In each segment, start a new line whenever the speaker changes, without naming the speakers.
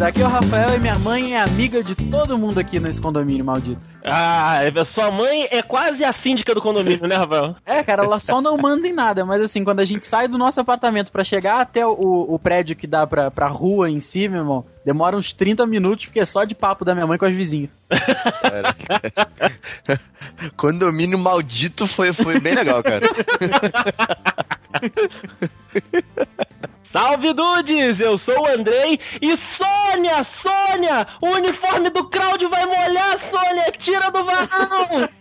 Aqui é o Rafael e minha mãe é amiga de todo mundo aqui nesse condomínio maldito.
Ah, sua mãe é quase a síndica do condomínio, né, Rafael?
É, cara, ela só não manda em nada, mas assim, quando a gente sai do nosso apartamento pra chegar até o, o prédio que dá pra, pra rua em si, meu irmão, demora uns 30 minutos, porque é só de papo da minha mãe com as vizinhas.
Condomínio maldito foi, foi bem legal, cara.
Salve Dudes, eu sou o Andrei e Sônia, Sônia, o uniforme do Claudio vai molhar, Sônia, tira do varão!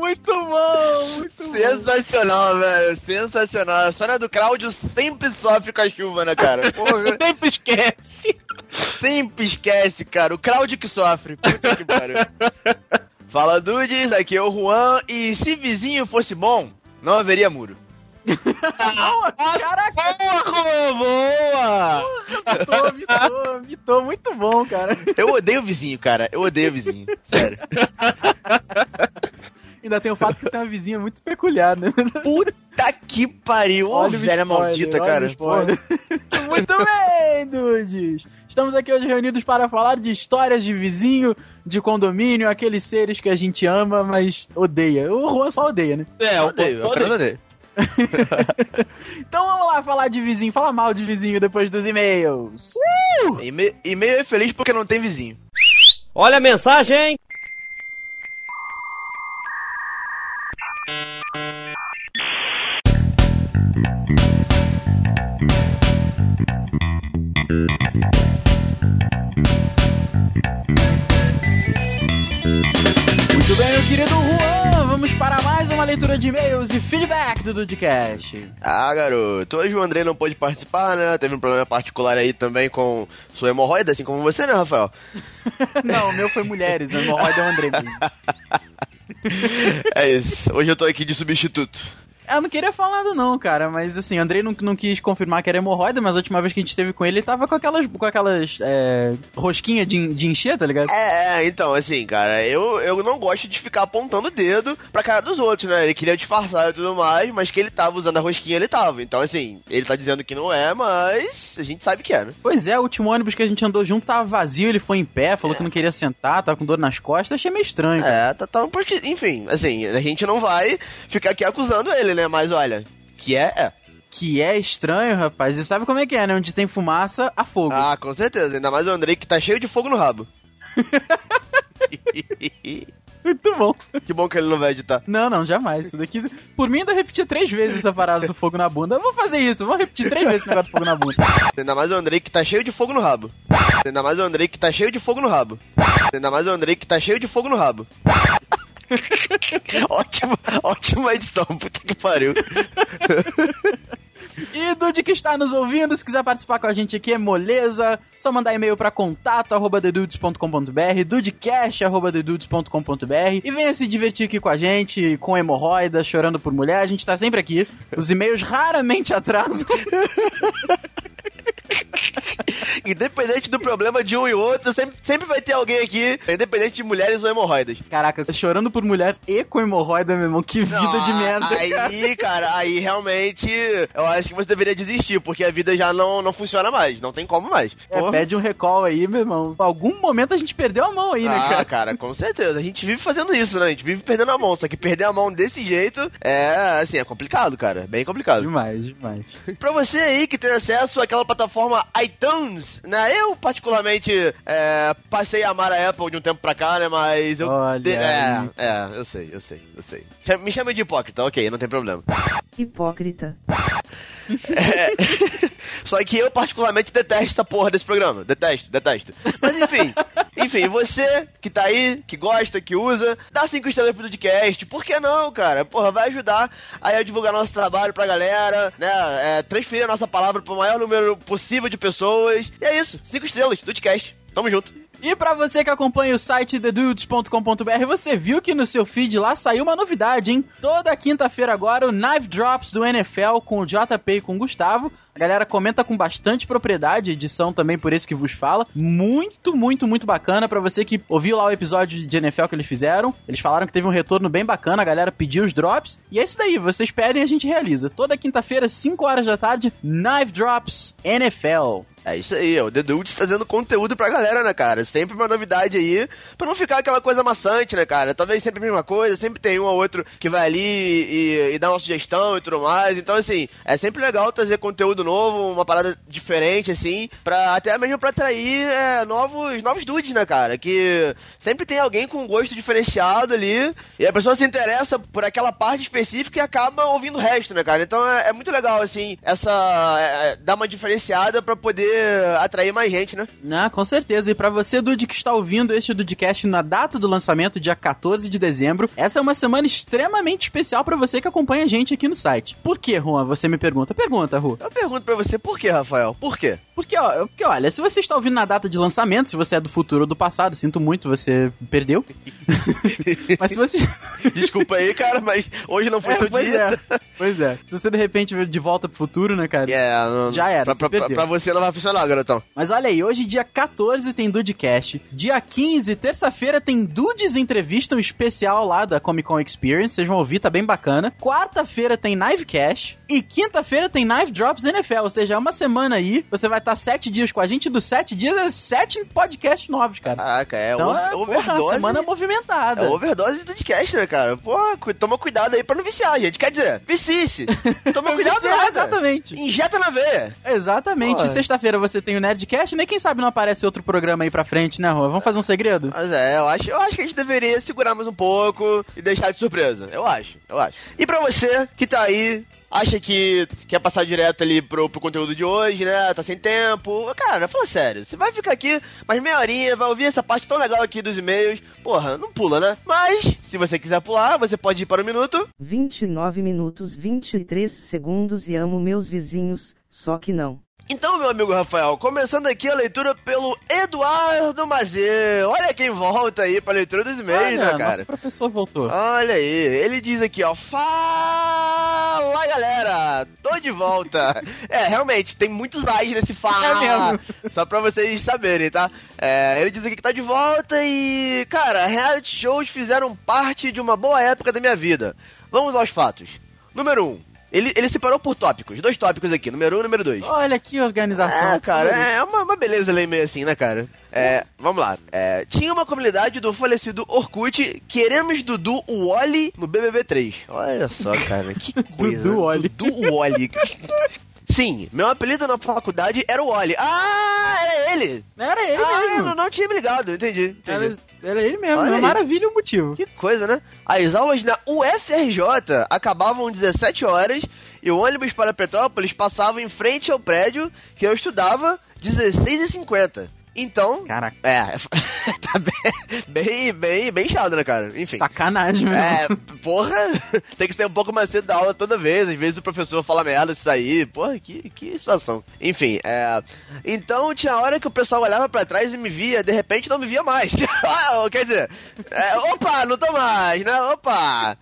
Muito bom, muito bom.
Sensacional, velho. Sensacional. A Sônia do Cláudio sempre sofre com a chuva, né, cara? Porra,
Sempre esquece.
sempre esquece, cara. O Cláudio que sofre. Puta que pariu. Fala, Dudes. Aqui é o Juan. E se vizinho fosse bom, não haveria muro.
Caraca,
Boa, boa!
mitou, mitou, mitou, muito bom, cara.
Eu odeio vizinho, cara. Eu odeio vizinho. Sério.
Ainda tem o fato que você é uma vizinha muito peculiar, né?
Puta que pariu.
Olha
velha
spoiler,
maldita, cara.
Muito bem, dudes! Estamos aqui hoje reunidos para falar de histórias de vizinho, de condomínio, aqueles seres que a gente ama, mas odeia. O Juan só odeia, né?
É,
Eu odeio, eu odeio.
Então vamos lá falar de vizinho, falar mal de vizinho depois dos e-mails.
E-mail e-mail é feliz porque não tem vizinho.
Olha a mensagem!
Muito bem, meu querido Juan, vamos para mais uma leitura de e-mails e feedback do Dudcast.
Ah, garoto. Hoje o André não pôde participar, né? Teve um problema particular aí também com sua hemorroida, assim como você, né, Rafael?
Não, o meu foi mulheres, o hemorroida é o André mesmo.
É isso. Hoje eu tô aqui de substituto.
Eu não queria falar nada não, cara, mas assim, Andrei não, não quis confirmar que era hemorroida, mas a última vez que a gente esteve com ele, ele tava com aquelas, com aquelas é, rosquinhas de, de encher, tá ligado?
É, é, então, assim, cara, eu, eu não gosto de ficar apontando o dedo pra cara dos outros, né? Ele queria disfarçar e tudo mais, mas que ele tava usando a rosquinha, ele tava. Então, assim, ele tá dizendo que não é, mas a gente sabe que é, né?
Pois é, o último ônibus que a gente andou junto tava vazio, ele foi em pé, falou que não queria sentar, tava com dor nas costas, achei meio estranho. cara.
É, tá, tá porque, enfim, assim, a gente não vai ficar aqui acusando ele, né? Mas olha, que é, é.
Que é estranho, rapaz, e sabe como é que é, né? Onde tem fumaça, há fogo.
Ah, com certeza. Ainda mais o Andrei que tá cheio de fogo no rabo.
Muito bom.
que bom que ele não vai editar.
Não, não, jamais. Isso daqui. Por mim, ainda repetir três vezes essa parada do fogo na bunda. Eu vou fazer isso, vou repetir três vezes esse negócio do fogo na bunda.
Ainda mais o Andrei que tá cheio de fogo no rabo. Ainda mais o Andrei que tá cheio de fogo no rabo. Ainda mais o Andrei que tá cheio de fogo no rabo. ótima, ótima edição, puta que pariu.
E Dude que está nos ouvindo, se quiser participar com a gente aqui, é moleza. Só mandar e-mail para contato arroba dedudes.com.br, dudecast arroba dedudes.com.br e venha se divertir aqui com a gente, com hemorroida, chorando por mulher. A gente tá sempre aqui. Os e-mails raramente atrasam.
Independente do problema de um e outro, sempre, sempre vai ter alguém aqui, independente de mulheres ou hemorroidas.
Caraca, chorando por mulher e com hemorroida, meu irmão. Que vida
Não,
de merda. cara.
Aí, cara, aí realmente eu acho que você deveria desistir, porque a vida já não, não funciona mais, não tem como mais.
É, pede um recall aí, meu irmão. Algum momento a gente perdeu a mão aí, né,
Ah,
cara?
cara, com certeza. A gente vive fazendo isso, né? A gente vive perdendo a mão. Só que perder a mão desse jeito é, assim, é complicado, cara. Bem complicado.
Demais, demais.
pra você aí que tem acesso àquela plataforma iTunes, né? Eu, particularmente, é, passei a amar a Apple de um tempo pra cá, né? Mas eu.
Olha
de- é, é, eu sei, eu sei, eu sei. Me chama de hipócrita, ok, não tem problema.
Hipócrita.
Só que eu particularmente detesto essa porra desse programa. Detesto, detesto. Mas enfim, enfim, você que tá aí, que gosta, que usa, dá cinco estrelas pro podcast. Por que não, cara? Porra, vai ajudar aí a divulgar nosso trabalho pra galera, né? É, transferir a nossa palavra pro maior número possível de pessoas. E é isso, cinco estrelas, podcast. Tamo junto.
E pra você que acompanha o site thedudes.com.br, você viu que no seu feed lá saiu uma novidade, hein? Toda quinta-feira agora o Knife Drops do NFL com o JP e com o Gustavo. A galera comenta com bastante propriedade, edição também por esse que vos fala. Muito, muito, muito bacana pra você que ouviu lá o episódio de NFL que eles fizeram. Eles falaram que teve um retorno bem bacana, a galera pediu os drops. E é isso daí, vocês esperem e a gente realiza. Toda quinta-feira, 5 horas da tarde, Knife Drops NFL.
É isso aí, é o The Dudes trazendo conteúdo pra galera, né, cara? Sempre uma novidade aí, pra não ficar aquela coisa maçante, né, cara? Talvez sempre a mesma coisa, sempre tem um ou outro que vai ali e, e dá uma sugestão e tudo mais. Então, assim, é sempre legal trazer conteúdo novo, uma parada diferente, assim, pra, até mesmo pra atrair é, novos, novos dudes, né, cara? Que sempre tem alguém com um gosto diferenciado ali, e a pessoa se interessa por aquela parte específica e acaba ouvindo o resto, né, cara? Então é, é muito legal, assim, essa. É, dar uma diferenciada pra poder atrair mais gente, né?
Ah, com certeza. E pra você, Dude, que está ouvindo este Dudecast na data do lançamento, dia 14 de dezembro, essa é uma semana extremamente especial pra você que acompanha a gente aqui no site. Por que, Juan? Você me pergunta. Pergunta, Ru.
Eu pergunto pra você por que, Rafael? Por quê?
Porque, ó, porque, olha, se você está ouvindo na data de lançamento, se você é do futuro ou do passado, sinto muito, você perdeu. mas se você.
Desculpa aí, cara, mas hoje não foi
É,
seu
pois
dia.
é. Pois é. Se você de repente de volta pro futuro, né, cara?
É, não-
Já era,
Pra,
você
pra- pra você não vai funcionar, garotão.
Mas olha aí, hoje dia 14 tem Dudecast. Dia 15, terça-feira, tem Dudes Entrevista, um especial lá da Comic Con Experience. Vocês vão ouvir, tá bem bacana. Quarta-feira tem Knivecast. E quinta-feira tem Knife Drops NFL. Ou seja, é uma semana aí. Você vai estar sete dias com a gente. Dos sete dias, é sete podcasts novos, cara.
Caraca, é,
Então é, porra, uma
overdose.
semana movimentada.
É overdose de podcast, né, cara? Cu- toma cuidado aí pra não viciar, gente. Quer dizer, vicie-se. Toma cuidado,
Viciar,
nada.
Exatamente.
Injeta na veia.
Exatamente.
Pô.
Sexta-feira você tem o Nerdcast, né? Quem sabe não aparece outro programa aí pra frente, né, Rua? Vamos fazer um segredo?
Mas é, eu acho, eu acho que a gente deveria segurar mais um pouco e deixar de surpresa. Eu acho, eu acho. E pra você que tá aí, acha que quer passar direto ali pro, pro conteúdo de hoje, né? Tá sem tempo. Cara, fala sério. Você vai ficar aqui mais meia horinha, vai ouvir essa parte tão legal aqui dos e-mails. Porra, não pula, né? Mas, se você quiser pular, você pode ir para o minuto.
29 minutos 23 segundos e amo meus vizinhos, só que não.
Então, meu amigo Rafael, começando aqui a leitura pelo Eduardo Mazê. Olha quem volta aí pra leitura dos e-mails,
Olha,
né, cara?
nosso professor voltou.
Olha aí, ele diz aqui, ó. Fala, galera! Tô de volta. é, realmente, tem muitos ais nesse fala.
É.
Só pra vocês saberem, tá? É, ele diz aqui que tá de volta e, cara, reality shows fizeram parte de uma boa época da minha vida. Vamos aos fatos. Número 1. Um, ele, ele separou por tópicos. Dois tópicos aqui, número 1 um e número 2.
Olha que organização.
É, cara, é uma, uma beleza ler meio assim, né, cara? É, vamos lá. É, tinha uma comunidade do falecido Orkut, queremos Dudu Wally no BBB 3. Olha só, cara, que coisa.
Dudu Wally.
Dudu Wally. Sim, meu apelido na faculdade era o Wally. Ah, era ele!
Era ele
ah,
mesmo.
eu não, não tinha me ligado, entendi. entendi.
Era, era ele mesmo.
Olha aí.
maravilha o motivo.
Que coisa, né? As aulas na UFRJ acabavam 17 horas e o ônibus para Petrópolis passava em frente ao prédio que eu estudava 16h50. Então,
Caraca,
é, tá bem, bem, bem, bem chato, né, cara? Enfim.
sacanagem mesmo.
É, porra, tem que ser um pouco mais cedo da aula toda vez. Às vezes o professor fala merda se sair. Porra, que, que situação. Enfim, é. Então tinha hora que o pessoal olhava pra trás e me via, de repente não me via mais. Ah, Quer dizer, é, opa, não tô mais, né? Opa!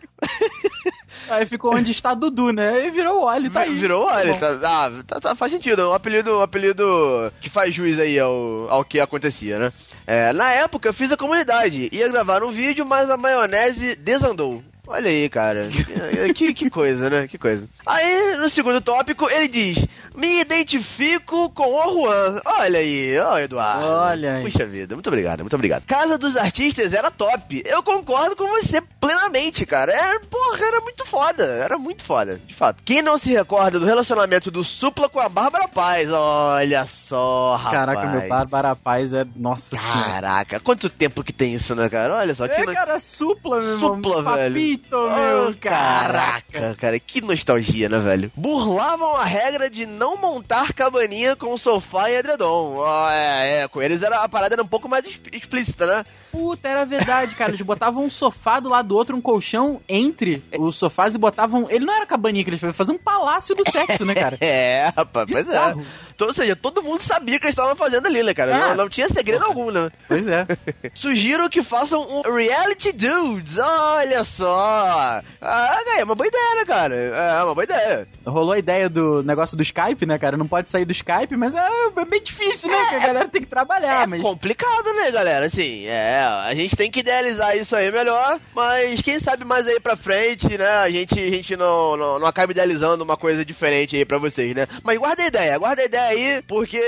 Aí ficou onde está Dudu, né? E virou o Wally, tá aí.
Virou, olha,
Bom.
tá, ah, tá- tá- faz sentido. É um apelido, um apelido que faz juiz aí ao, ao que acontecia, né? É, na época eu fiz a comunidade, ia gravar um vídeo, mas a maionese desandou. Olha aí, cara. que, que coisa, né? Que coisa. Aí, no segundo tópico, ele diz: Me identifico com o Juan. Olha aí, ó, Eduardo.
Olha aí.
Puxa vida, muito obrigado, muito obrigado. Casa dos Artistas era top. Eu concordo com você plenamente, cara. Era, porra, era muito foda. Era muito foda, de fato. Quem não se recorda do relacionamento do Supla com a Bárbara Paz? Olha só, rapaz.
Caraca, meu Bárbara Paz é. Nossa senhora.
Caraca, quanto tempo que tem isso, né, cara? Olha só, que
É,
no-
cara, supla, meu irmão.
Supla, velho.
Papito,
Oh, caraca, cara, que nostalgia, né, velho? Burlavam a regra de não montar cabaninha com sofá e edredom. Ó, é, é, com eles era, a parada era um pouco mais exp- explícita, né?
Puta, era verdade, cara. Eles botavam um sofá do lado do outro, um colchão entre os sofás e botavam. Ele não era cabaninha que eles faziam, faziam um palácio do sexo, né, cara?
É, rapaz, pois é. Então, ou seja, todo mundo sabia o que eles estavam fazendo ali, né, cara?
É.
Não, não tinha segredo algum, né?
Pois é.
Sugiro que façam um Reality Dudes, olha só! Ah, é uma boa ideia, né, cara? É uma boa ideia.
Rolou a ideia do negócio do Skype, né, cara? Não pode sair do Skype, mas é, é bem difícil, né? Que a galera tem que trabalhar,
É
mas.
complicado, né, galera? Assim, é, a gente tem que idealizar isso aí melhor, mas quem sabe mais aí pra frente, né, a gente, a gente não, não, não acaba idealizando uma coisa diferente aí pra vocês, né? Mas guarda a ideia, guarda a ideia aí, porque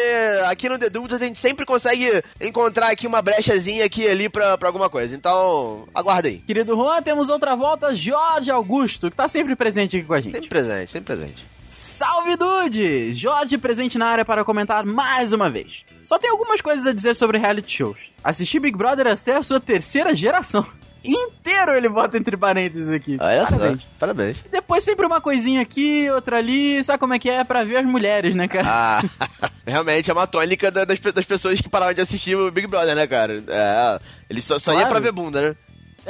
aqui no The Dudes a gente sempre consegue encontrar aqui uma brechazinha aqui e ali pra, pra alguma coisa. Então, aguarda aí.
Querido Juan, temos outra volta, Jorge Augusto, que tá sempre presente aqui com a gente.
Sempre presente, sempre presente.
Salve Dude! Jorge presente na área para comentar mais uma vez. Só tem algumas coisas a dizer sobre reality shows. Assisti Big Brother até a sua terceira geração. Inteiro ele bota entre parênteses aqui.
Olha
Parabéns.
só, parabéns.
E Depois sempre uma coisinha aqui, outra ali, sabe como é que é? Pra ver as mulheres, né, cara?
Ah, realmente é uma tônica da- das, das pessoas que pararam de assistir o Big Brother, né, cara? É, ele só, só ia
Claro.
pra ver bunda, né?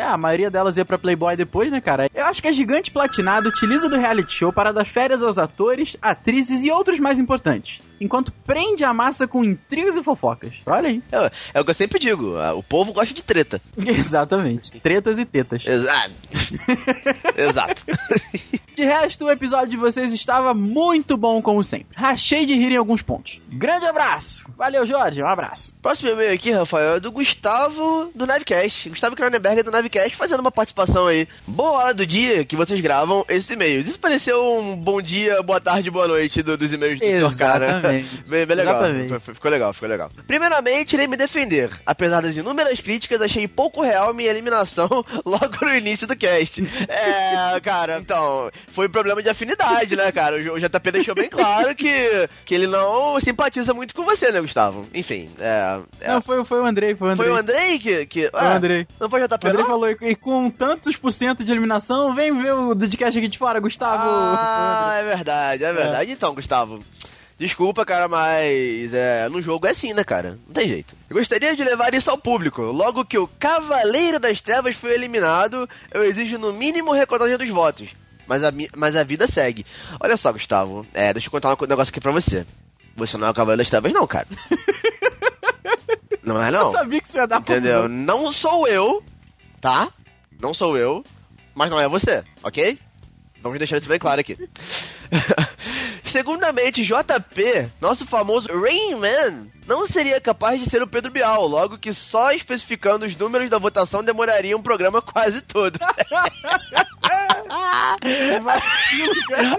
É, a maioria delas ia pra Playboy depois, né, cara? Eu acho que a Gigante Platinado utiliza do reality show para dar férias aos atores, atrizes e outros mais importantes, enquanto prende a massa com intrigas e fofocas. Olha aí.
É, é o que eu sempre digo, o povo gosta de treta.
Exatamente. Tretas e tetas.
Exato. Exato.
De resto, o episódio de vocês estava muito bom, como sempre. Rachei de rir em alguns pontos. Grande abraço! Valeu, Jorge. Um abraço.
Próximo e-mail aqui, Rafael, é do Gustavo do Navecast. Gustavo Cronenberg do Navecast fazendo uma participação aí. Boa hora do dia que vocês gravam esses e-mails. Isso pareceu um bom dia, boa tarde, boa noite do- dos e-mails do Sr. K, né?
Exatamente.
Bem, bem legal.
Exatamente.
Ficou legal, ficou legal. Primeiramente, irei me defender. Apesar das inúmeras críticas, achei pouco real minha eliminação logo no início do cast. É, cara, então, foi problema de afinidade, né, cara? O JP deixou bem claro que, que ele não simpatiza muito com você, né, Gustavo? Enfim, é. é-
Não, foi, foi o Andrei, foi o Andrei.
foi o Andrei que. que
Foi o Andrei.
Não foi o JP,
O Andrei
não?
falou, e com tantos por cento de eliminação, vem ver o Dudcast aqui de fora, Gustavo.
Ah, é verdade, é verdade. Então, Gustavo. Desculpa, cara, mas é, no jogo é assim, né, cara? Não tem jeito. Eu gostaria de levar isso ao público. Logo que o Cavaleiro das Trevas foi eliminado, eu exijo no mínimo recontagem dos votos. Mas a, mas a vida segue. Olha só, Gustavo, é, deixa eu contar um negócio aqui pra você. Você não é o Cavaleiro das Trevas, não, cara. Não é, não.
Eu sabia que você ia dar
Entendeu? Não sou eu, tá? Não sou eu, mas não é você, ok? Vamos deixar isso bem claro aqui. Segundamente, JP, nosso famoso Rain Man, não seria capaz de ser o Pedro Bial, logo que só especificando os números da votação demoraria um programa quase todo.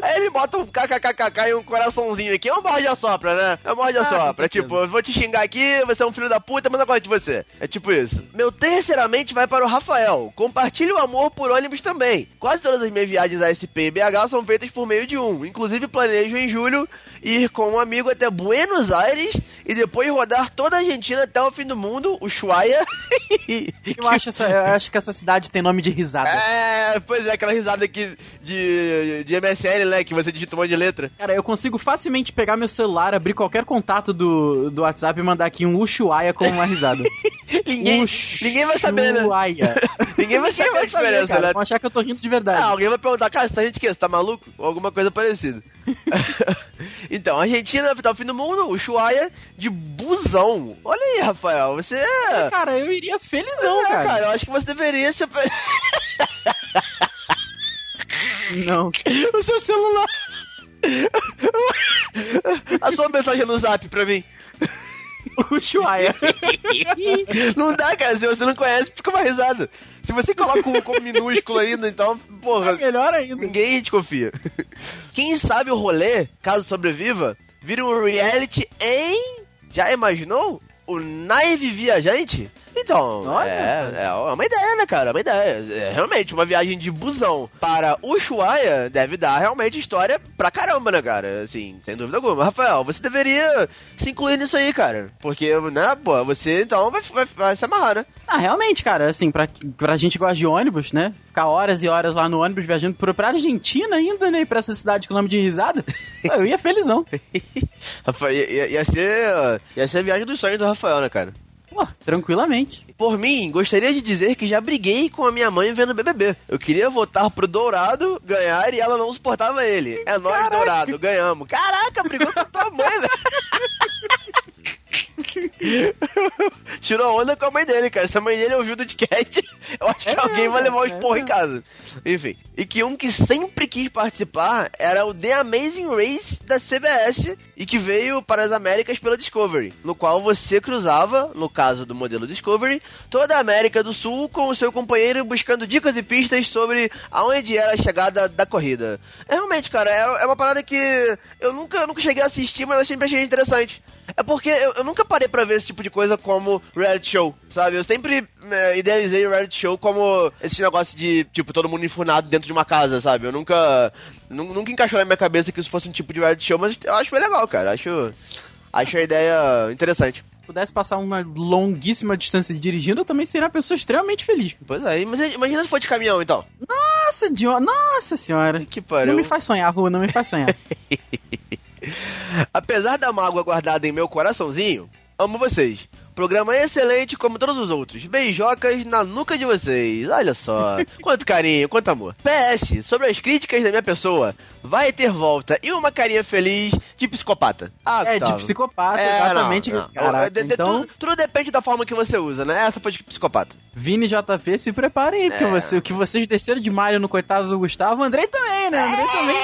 Aí ele bota um kkkk e um coraçãozinho aqui. É um morde a sopra, né? É um morde
Ah, com
sopra.
certeza.
Tipo, eu vou te xingar aqui, você é um filho da puta, mas eu gosto de você. É tipo isso. Meu terceiramente vai para o Rafael. Compartilhe o amor por ônibus também. Quase todas as minhas viagens a SP e BH são feitas por meio de um. Inclusive planejo em julho ir com um amigo até Buenos Aires e depois rodar toda a Argentina até o fim do mundo, o Chuaia.
Eu acho, essa, eu acho que essa cidade tem nome de risada.
É, pois é, aquela risada aqui de, de MSN, né? Que você digita um monte de letra.
Cara, eu consigo facilmente pegar meu celular, abrir qualquer contato do, do WhatsApp e mandar aqui um Ushuaia com uma risada.
Ninguém, ninguém vai saber, né?
Ushuaia.
Ninguém vai saber a diferença,
cara.
né?
Vão achar que eu tô rindo de verdade.
Ah, alguém vai perguntar, cara, você tá gente que Você tá maluco? Ou alguma coisa parecida. então, Argentina, tá o fim do mundo, o Chuaia de busão. Olha aí, Rafael, você é...
Cara, eu iria felizão,
É,
cara.
cara, eu acho que você deveria se...
Não.
o seu celular. A sua mensagem no zap pra mim.
Ushuaia.
Não dá, cara. Se você não conhece, fica uma risada. Se você coloca o como minúsculo ainda, então, porra,
É melhor ainda.
ninguém te confia. Quem sabe o rolê, caso sobreviva, vira um reality em. Já imaginou? O Naive Viajante? Então,
Olha,
é, é uma ideia, né, cara? É uma ideia. É, realmente, uma viagem de busão para Ushuaia deve dar realmente história pra caramba, né, cara? Assim, sem dúvida alguma. Rafael, você deveria se incluir nisso aí, cara. Porque, né, pô, você então vai, vai, vai se amarrar, né?
Ah, realmente, cara, assim, pra, pra gente que gosta de ônibus, né? Ficar horas e horas lá no ônibus viajando pro, pra Argentina ainda, né? E pra essa cidade com nome de risada. Eu ia felizão.
Rafael, ia, ia- ia ser, ia ser a viagem dos sonhos do Rafael, né, cara?
Pô, tranquilamente.
Por mim, gostaria de dizer que já briguei com a minha mãe vendo BBB. Eu queria votar pro Dourado ganhar e ela não suportava ele. É nós, Dourado, ganhamos. Caraca, brigou com a tua mãe, velho. Tirou onda com a mãe dele, cara. Se a mãe dele ouviu do podcast, eu acho que
É
alguém vai levar um
é
esporro em casa. Enfim. E que um que sempre quis participar era o The Amazing Race da CBS e que veio para as Américas pela Discovery, no qual você cruzava, no caso do modelo Discovery, toda a América do Sul com o seu companheiro buscando dicas e pistas sobre aonde era a chegada da corrida. É realmente, cara, é, é uma parada que eu nunca, eu nunca cheguei a assistir, mas eu sempre achei interessante. É porque eu, eu nunca parei pra ver esse tipo de coisa como reality show, sabe? Eu sempre né, idealizei o reality show como esse negócio de, tipo, todo mundo enfurnado dentro de uma casa, sabe? Eu nunca. nu- Nunca encaixou na minha cabeça que isso fosse um tipo de reality show, mas eu acho bem legal, cara. Acho. Acho a ideia interessante.
Se pudesse passar uma longuíssima distância dirigindo, eu também seria uma pessoa extremamente feliz.
Pois é, mas imagina se for de caminhão, então.
Nossa, Dio... Nossa senhora.
Que
Não
pariu.
me faz sonhar, Rua, não me faz sonhar.
Apesar da mágoa guardada em meu coraçãozinho, amo vocês. Programa excelente como todos os outros. Beijocas na nuca de vocês. Olha só. Quanto carinho, quanto amor. PS, sobre as críticas da minha pessoa, vai ter volta e uma carinha feliz de psicopata. Ah,
é, de
Gustavo.
psicopata,
É,
exatamente.
não, não.
Caraca,
De- de-
então,
tudo, tudo depende da forma que você usa, né? Essa foi de psicopata.
Vini e JP, se preparem aí, porque
É.
você, o que vocês desceram de Mario no coitado do Gustavo, o Andrei também, né? O Andrei também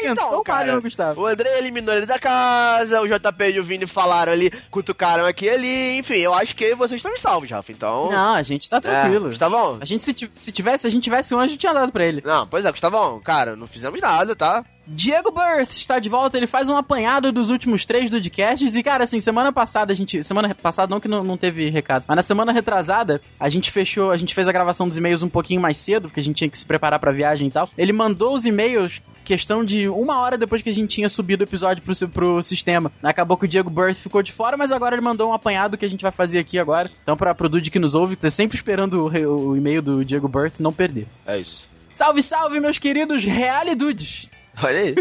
sentou
então,
o Mario
cara,
no Gustavo.
O André eliminou ele da casa, o JP e o Vini falaram ali, cutucaram aqui ali, enfim, eu acho que vocês estão salvos, Rafa, então...
Não, a gente tá tranquilo.
É, Gustavão?
A gente, se, se tivesse, se a gente tivesse um anjo, tinha dado pra ele.
Não, pois é, Gustavão, cara, não fizemos nada, tá?
Diego Birth está de volta, ele faz um apanhado dos últimos três Dudcasts e, cara, assim, semana passada a gente... Semana passada não que não, não teve recado, mas na semana retrasada a gente fechou, a gente fez a gravação dos e-mails um pouquinho mais cedo, porque a gente tinha que se preparar pra viagem e tal. Ele mandou os e-mails questão de uma hora depois que a gente tinha subido o episódio pro, pro sistema. Acabou que o Diego Birth ficou de fora, mas agora ele mandou um apanhado que a gente vai fazer aqui agora. Então, pra, pro Dude que nos ouve, tá sempre esperando o, o e-mail do Diego Birth, não perder.
É isso.
Salve, salve, meus queridos Real Dudes!
Olha aí.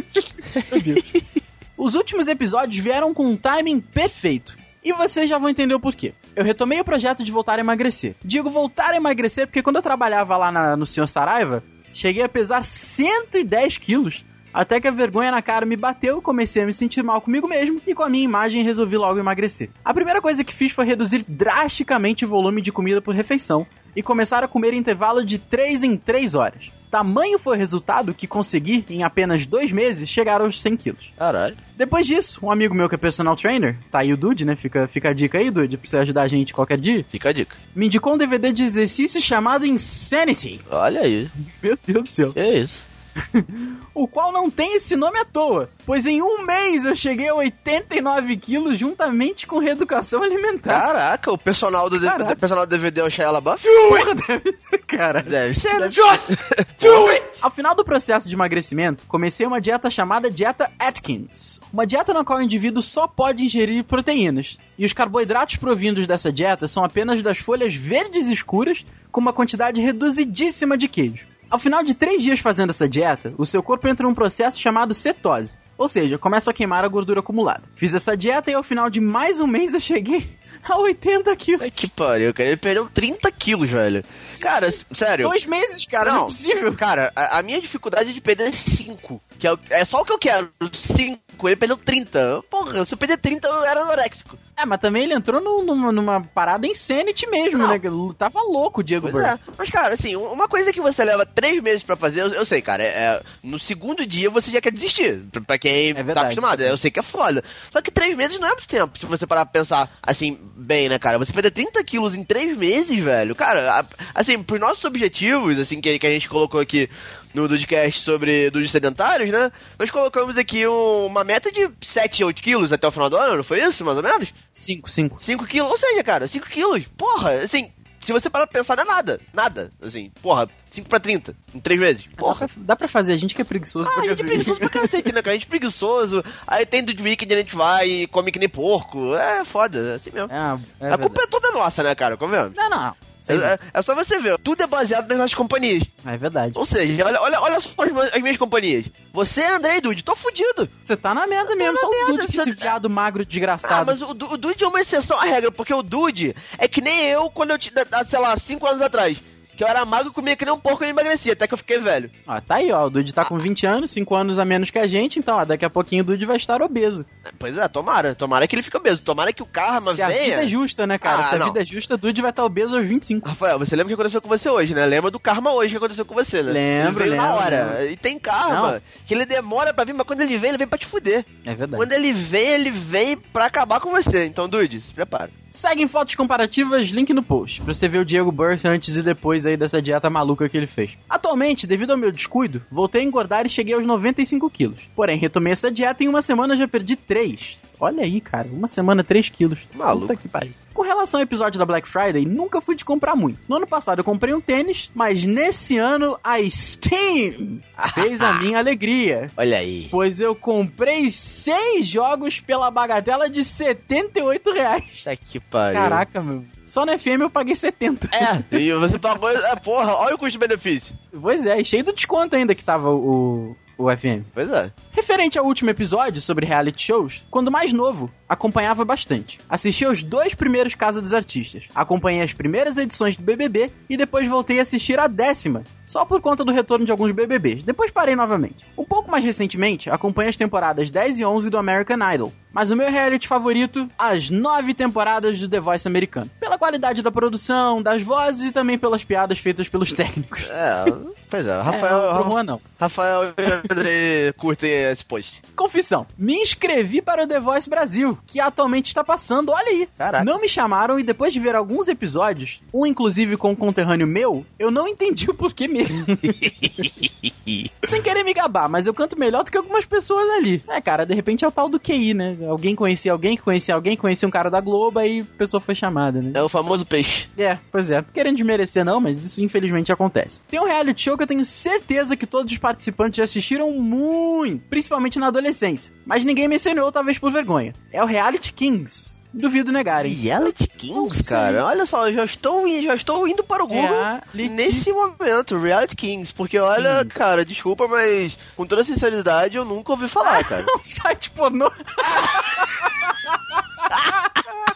Os últimos episódios vieram com um timing perfeito. E vocês já vão entender o porquê. Eu retomei o projeto de voltar a emagrecer. Digo voltar a emagrecer porque quando eu trabalhava lá na- no Sr. Saraiva, cheguei a pesar 110 quilos. Até que a vergonha na cara me bateu, comecei a me sentir mal comigo mesmo e com a minha imagem resolvi logo emagrecer. A primeira coisa que fiz foi reduzir drasticamente o volume de comida por refeição e começar a comer em intervalo de 3 em 3 horas. Tamanho foi o resultado que consegui, em apenas dois meses, chegar aos 100 quilos.
Caralho.
Depois disso, um amigo meu que é personal trainer, tá aí o Dude, né? Fica, fica a dica aí, Dude, pra você ajudar a gente qualquer dia.
Fica a dica.
Me indicou um DVD de exercício chamado Insanity.
Olha aí.
Meu Deus do céu.
É isso.
O qual não tem esse nome à toa, pois em um mês eu cheguei a 89 quilos juntamente com reeducação alimentar.
Caraca, o personal do,
Caraca.
o personal do DVD é o Shia LaBeouf?
Porra, deve ser, cara.
Deve ser. né?
Just do it! Ao final do processo de emagrecimento, comecei uma dieta chamada Dieta Atkins. Uma dieta na qual o indivíduo só pode ingerir proteínas. E os carboidratos provindos dessa dieta são apenas das folhas verdes escuras com uma quantidade reduzidíssima de queijo. Ao final de três dias fazendo essa dieta, o seu corpo entra num processo chamado cetose. Ou seja, começa a queimar a gordura acumulada. Fiz essa dieta e ao final de mais um mês eu cheguei a 80 quilos.
Ai, que pariu, cara. Ele perdeu 30 quilos, velho. Cara, sério.
Dois meses, cara, não, é possível.
Cara, a, a minha dificuldade é de perder 5. Que é, é só o que eu quero. 5. Ele perdeu 30. Porra, se eu perder 30, eu era anoréxico.
É, mas também ele entrou no- numa, numa parada insanity mesmo,
Não.
né? Tava louco o Diego
Pois
Bird.
é. Mas, cara, assim, uma coisa que você leva 3 meses pra fazer, eu, eu sei, cara, é, é- no segundo dia você já quer desistir. Pra, pra quem tá
verdade.
acostumado. Eu sei que é foda. Só que 3 meses não é muito tempo, se você parar pra pensar, assim, bem, né, cara? Você perder 30 quilos em 3 meses, velho, cara, assim, pros nossos objetivos, assim, que, que a gente colocou aqui no podcast sobre dos sedentários, né? Nós colocamos aqui um- uma meta de 7, 8 quilos até o final do ano, não foi isso, mais ou menos?
Cinco, cinco.
5 quilos, ou seja, cara, 5 quilos, porra, assim, se você parar pra pensar, não é nada, nada, assim, porra, 5 pra 30, em 3 meses,
Dá
porra.
pra, dá pra fazer, a gente que é preguiçoso.
Ah, a
porque
gente é
assim-
preguiçoso pra cacete, né, cara? A gente é preguiçoso, aí tem do weekend a gente vai e come que nem porco, é foda, é assim mesmo.
É, é
a culpa é toda nossa, né, cara, convenhamos?
Não, não, não. Sei
É, é só você ver, tudo é baseado nas nossas companhias.
É verdade.
Ou seja, olha, olha, olha só as, as minhas companhias. Você, André e Dude, tô fudido.
Você tá na merda mesmo, só o
merda,
Dude que esse viado magro
Ah,
desgraçado.
mas o, o Dude é uma exceção à regra, porque o Dude é que nem eu quando eu tinha, sei lá, 5 anos atrás. Que eu era magro, comia que nem um porco e emagrecia, até que eu fiquei velho.
Ó, tá aí, ó. O Dude tá com 20 anos, 5 anos a menos que a gente, então, ó, daqui a pouquinho o Dude vai estar obeso.
Pois é, tomara. Tomara que ele fique obeso. Tomara que o karma
Se a
venha.
vida é justa, né, cara?
Ah,
Se a
não.
vida é justa, o Dude vai estar obeso aos 25.
Rafael, você lembra o que aconteceu com você hoje, né? Lembra do karma hoje que aconteceu com você, né?
Lembro,
ele veio na
lembro,
hora.
lembro.
E tem karma. Que ele demora pra vir, mas quando ele vem, ele vem pra te fuder.
É verdade.
Quando ele vem, ele vem pra acabar com você. Então, Dude, se prepara.
Seguem fotos comparativas, link no post, pra você ver o Diego Birth antes e depois aí dessa dieta maluca que ele fez. Atualmente, devido ao meu descuido, voltei a engordar e cheguei aos 95 quilos. Porém, retomei essa dieta e em uma semana já perdi 3. Olha aí, cara, uma semana 3 quilos.
Maluco.
Puta que pariu. Com relação ao episódio da Black Friday, nunca fui de comprar muito. No ano passado eu comprei um tênis, mas nesse ano a Steam fez a minha alegria.
Olha aí.
Pois eu comprei seis jogos pela bagatela de 78 reais.
Tá que pariu.
Caraca, meu. Só no FM eu paguei 70.
É, e você pagou. É, porra, olha o custo-benefício.
Pois é, e cheio do desconto ainda que tava o, o FM.
Pois é.
Referente ao último episódio sobre reality shows, quando mais novo, acompanhava bastante. Assisti aos dois primeiros Casa dos Artistas, acompanhei as primeiras edições do BBB e depois voltei a assistir a décima, só por conta do retorno de alguns BBBs. Depois parei novamente. Um pouco mais recentemente, acompanhei as temporadas 10 e 11 do American Idol. Mas o meu reality favorito, as nove temporadas do The Voice americano. Pela qualidade da produção, das vozes e também pelas piadas feitas pelos técnicos.
É, pois é. Rafael,
é, Juan não.
Rafael e André curtem esse post.
Confissão. Me inscrevi para o The Voice Brasil, que atualmente está passando, olha aí.
Caraca.
Não me chamaram e depois de ver alguns episódios, um inclusive com um conterrâneo meu, eu não entendi o porquê Sem querer me gabar, mas eu canto melhor do que algumas pessoas ali. É, cara, de repente é o tal do QI, né? Alguém conhecia alguém que conhecia alguém, conhecia um cara da Globo, aí a pessoa foi chamada, né?
É o famoso peixe.
É, pois é. Querendo desmerecer não, mas isso infelizmente acontece. Tem um reality show que eu tenho certeza que todos os participantes já assistiram muito, principalmente na adolescência. Mas ninguém mencionou, talvez por vergonha. É o Reality Kings. Duvido negarem.
Reality Kings, cara. Olha só, eu já estou, já estou indo para o Google
Reality-
nesse momento, Reality Kings. Porque olha,
Kings.
cara, desculpa, mas com toda sinceridade eu nunca ouvi falar, cara.
um site pornô.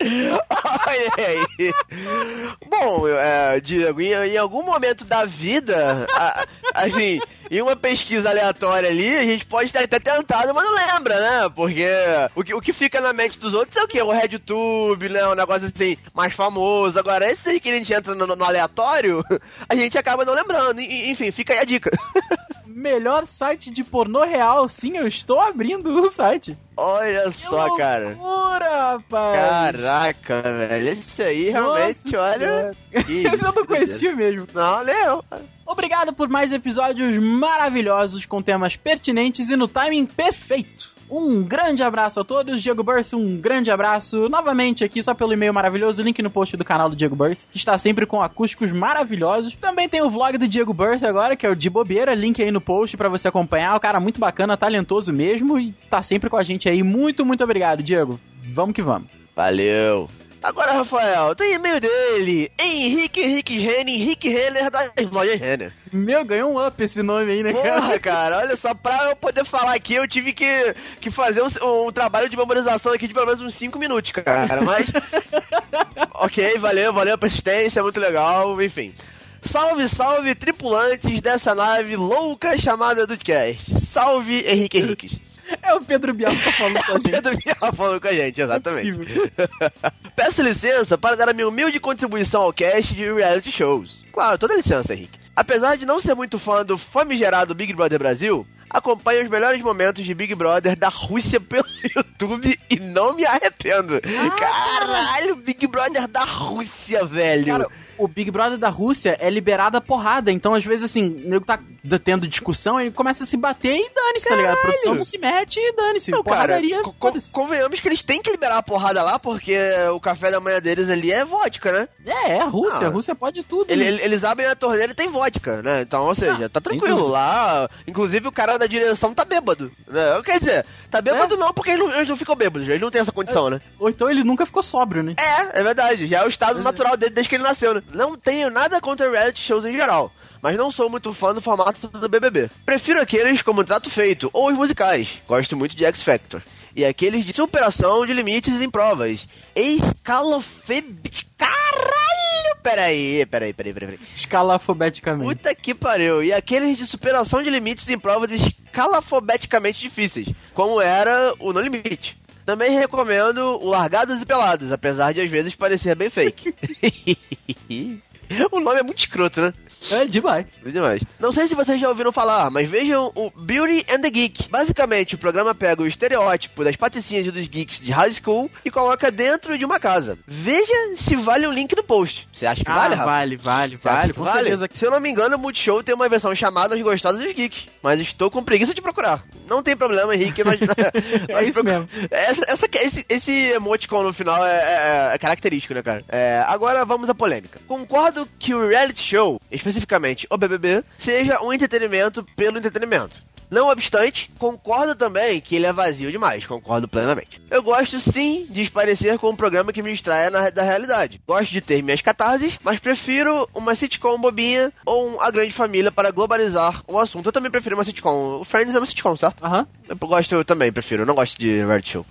Olha aí. Bom, é, Diego, em, em algum momento da vida, a- assim, em uma pesquisa aleatória ali, a gente pode ter até tentado, mas não lembra, né? Porque o que, o que fica na mente dos outros é o quê? O RedTube, né? Um negócio assim, mais famoso. Agora, esse aí que a gente entra no, no aleatório, a gente acaba não lembrando. Enfim, fica aí a dica.
Melhor site de pornô real. Sim, eu estou abrindo o site.
Olha
Que
só, cara.
loucura, rapaz.
Caraca, velho. Esse aí realmente,
Nossa
olha.
Esse eu
isso,
não conhecia mesmo.
Não, leu.
Obrigado por mais episódios maravilhosos com temas pertinentes e no timing perfeito. Um grande abraço a todos, Diego Birth, um grande abraço novamente aqui só pelo e-mail maravilhoso, link no post do canal do Diego Birth, que está sempre com acústicos maravilhosos. Também tem o vlog do Diego Birth agora, que é o de bobeira, link aí no post pra você acompanhar. O cara muito bacana, talentoso mesmo e tá sempre com a gente aí. Muito, muito obrigado, Diego. Vamos que vamos.
Valeu. Agora, Rafael, tem e-mail dele. Henrique Henrique Renner, Henrique Renner das lojas Renner.
Meu, ganhou um up esse nome aí, né, cara?
Porra, cara, olha só, pra eu poder falar aqui, eu tive que, que fazer um, um trabalho de memorização aqui de pelo menos uns 5 minutos, cara. Mas. ok, valeu, valeu a persistência, muito legal, enfim. Salve, salve, tripulantes dessa nave louca chamada Dudcast. Salve, Henrique Henriques.
É o Pedro Bial que tá falando com a gente.
Pedro Bial falando com a gente, exatamente.
É.
Peço licença para dar a minha humilde contribuição ao cast de reality shows. Claro, toda licença, Henrique. Apesar de não ser muito fã do famigerado Big Brother Brasil, acompanho os melhores momentos de Big Brother da Rússia pelo YouTube e não me arrependo. Caralho, Big Brother da Rússia, velho.
Cara, o Big Brother da Rússia é liberado a porrada, então às vezes assim, o nego tá tendo discussão, ele começa a se bater e dane-se, tá ligado? A produção não se mete e dane-se.
Não, cara,
Porradaria,
co- co- convenhamos que eles têm que liberar a porrada lá, porque o café da manhã deles ali é vodka, né?
É, é a Rússia,
Ah.
a Rússia pode tudo.
Ele-
né?
ele- eles abrem a torneira e tem vodka, né? Então, ou seja,
Ah,
tá tranquilo lá. Inclusive, o cara cara da direção tá bêbado. Né? Quer dizer, tá bêbado não, porque eles não, eles não ficam bêbados, eles não têm essa condição, né?
Ou então ele nunca ficou sóbrio, né?
É, é verdade. Já é o estado natural dele desde que ele nasceu, né? Não tenho nada contra reality shows em geral. Mas não sou muito fã do formato do BBB. Prefiro aqueles como Trato Feito ou os musicais. Gosto muito de X Factor. E aqueles de superação de limites em provas. Escalofeb... Caralho! Peraí, peraí, peraí, peraí. peraí.
Escalafobeticamente.
Puta que pariu. E aqueles de superação de limites em provas escalafobeticamente difíceis, como era o No Limite. Também recomendo o Largados e Pelados, apesar de às vezes parecer bem fake. o nome é muito escroto, né?
É demais.
É demais. Não sei se vocês já ouviram falar, mas vejam o Beauty and the Geek. Basicamente, o programa pega o estereótipo das patricinhas e dos geeks de high school e coloca dentro de uma casa. Veja se vale o link no post. Você acha que
Ah,
vale, Rafa?
vale, vale,
Você
vale, com certeza.
Se eu não me engano, o Multishow tem uma versão chamada As Gostosas e os Geeks. Mas estou com preguiça de procurar. Não tem problema, Henrique. Nós,
É isso mesmo.
Essa, essa- esse, esse emoticon no final é, é- é característico, né, cara? É, agora vamos à polêmica. Concordo que o reality show, especificamente o BBB, seja um entretenimento pelo entretenimento. Não obstante, concordo também que ele é vazio demais, concordo plenamente. Eu gosto sim de esparecer com um programa que me distraia na, da realidade. Gosto de ter minhas catarses, mas prefiro uma sitcom bobinha ou um A Grande Família para globalizar o assunto. Eu também prefiro uma sitcom. O Friends é uma sitcom, certo?
Aham.
Eu gosto, eu também prefiro, eu não gosto de reality show.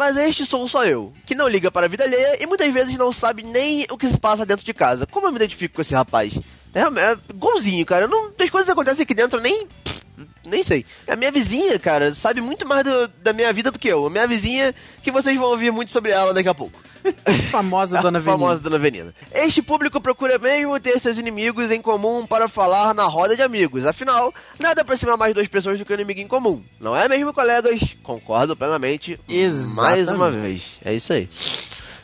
Mas este sou só eu, que não liga para a vida alheia e muitas vezes não sabe nem o que se passa dentro de casa. Como eu me identifico com esse rapaz? É, é igualzinho, cara. Não, as coisas acontecem aqui dentro, nem. Nem sei. A minha vizinha, cara, sabe muito mais do- da minha vida do que eu. A minha vizinha, que vocês vão ouvir muito sobre ela daqui a pouco.
Famosa Dona
A famosa
Venina.
Dona Avenida. Este público procura mesmo ter seus inimigos em comum para falar na roda de amigos. Afinal, nada aproxima mais duas pessoas do que um inimigo em comum. Não é mesmo, colegas? Concordo plenamente. Mais uma
Exatamente.
vez. É isso aí.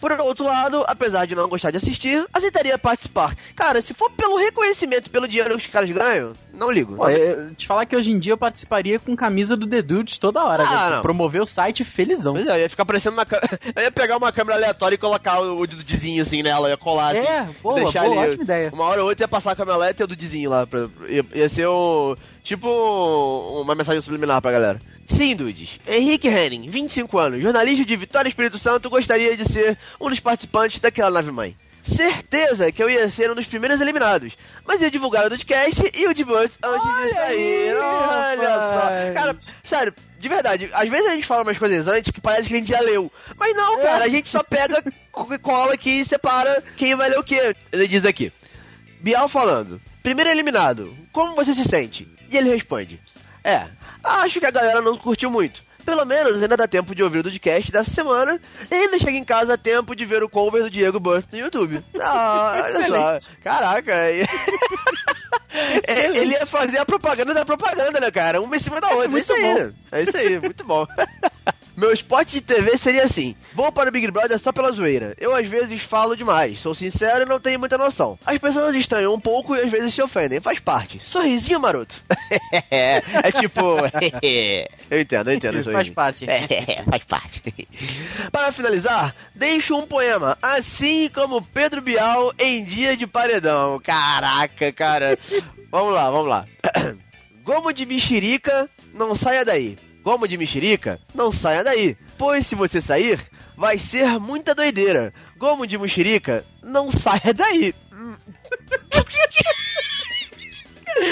Por outro lado, apesar de não gostar de assistir, aceitaria participar. Cara, se for pelo reconhecimento, pelo dinheiro que os caras ganham, não ligo.
Pô, eu- te falar que hoje em dia eu participaria com camisa do The Dudes toda hora.
Ah,
né? Promover o site felizão.
Pois é, eu ia ficar aparecendo na câmera. Eu ia pegar uma câmera aleatória e colocar o, o dudezinho assim nela, ia colar assim.
É, boa,
deixar
boa,
ali.
ótima ideia.
Uma hora ou outra ia passar a câmera lá e ter o dudezinho lá. Pra, ia, ia ser um. Tipo um- uma mensagem subliminar pra galera. Sim, dudes. Henrique Henning, 25 anos, jornalista de Vitória Espírito Santo, gostaria de ser um dos participantes daquela nave-mãe. Certeza que eu ia ser um dos primeiros eliminados. Mas ia divulgar o podcast e o de Buzz antes de
Olha
sair.
aí,
Olha só.
rapaz.
Cara, sério, de verdade, às vezes a gente fala umas coisas antes que parece que a gente já leu. Mas não, cara, a gente só pega, co- cola aqui e separa quem vai ler o quê. Ele diz aqui. Bial falando. Primeiro eliminado, como você se sente? E ele responde. É, acho que a galera não curtiu muito. Pelo menos ainda dá tempo de ouvir o podcast dessa semana e ainda chega em casa a tempo de ver o cover do Diego Burst no YouTube. Ah, olha só. Caraca. É, ele ia fazer a propaganda da propaganda, né, cara? Uma em cima da outra. É,
muito
isso aí. né? É isso aí, muito bom. Meu spot de TV seria assim: vou para o Big Brother só pela zoeira. Eu às vezes falo demais, sou sincero e não tenho muita noção. As pessoas estranham um pouco e às vezes se ofendem, faz parte. Sorrisinho maroto. é tipo. eu entendo, eu entendo.
Faz parte.
É, faz parte. Para finalizar, deixo um poema, assim como Pedro Bial em Dia de Paredão. Caraca, cara. vamos lá, vamos lá. Gomo de mexerica, não saia daí. Gomo de mexerica, não saia daí. Pois se você sair, vai ser muita doideira. Gomo de mexerica, não saia daí.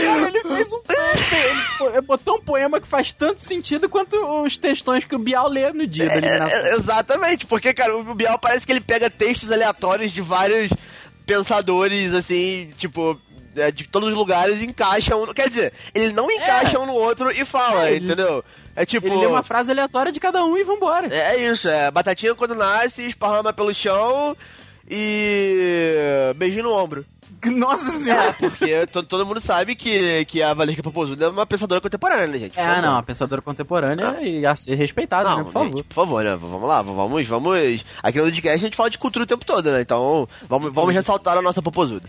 Cara, ele fez um poema, ele botou um poema que faz tanto sentido quanto os textões que o Bial lê no dia da eliminação.
É, exatamente, porque, cara, o Bial parece que ele pega textos aleatórios de vários pensadores, assim, tipo, é, de todos os lugares e encaixa um. Quer dizer, ele não encaixa um no outro e fala,
É, ele-
entendeu? É tipo.
Ele lê uma frase aleatória de cada um e vambora.
É isso, é. Batatinha quando nasce, esparrama pelo chão e. beijinho no ombro.
Nossa
É,
senhora.
porque to- todo mundo sabe que, que a Valesca Popozuda é uma pensadora contemporânea, né, gente?
É,
favor.
não, a pensadora contemporânea e a ser respeitada,
Não,
né, por favor.
gente, por favor, né? Vamos lá, vamos, vamos. Aqui no podcast a gente fala de cultura o tempo todo, né? Então, vamos, vamos ressaltar a nossa popozuda.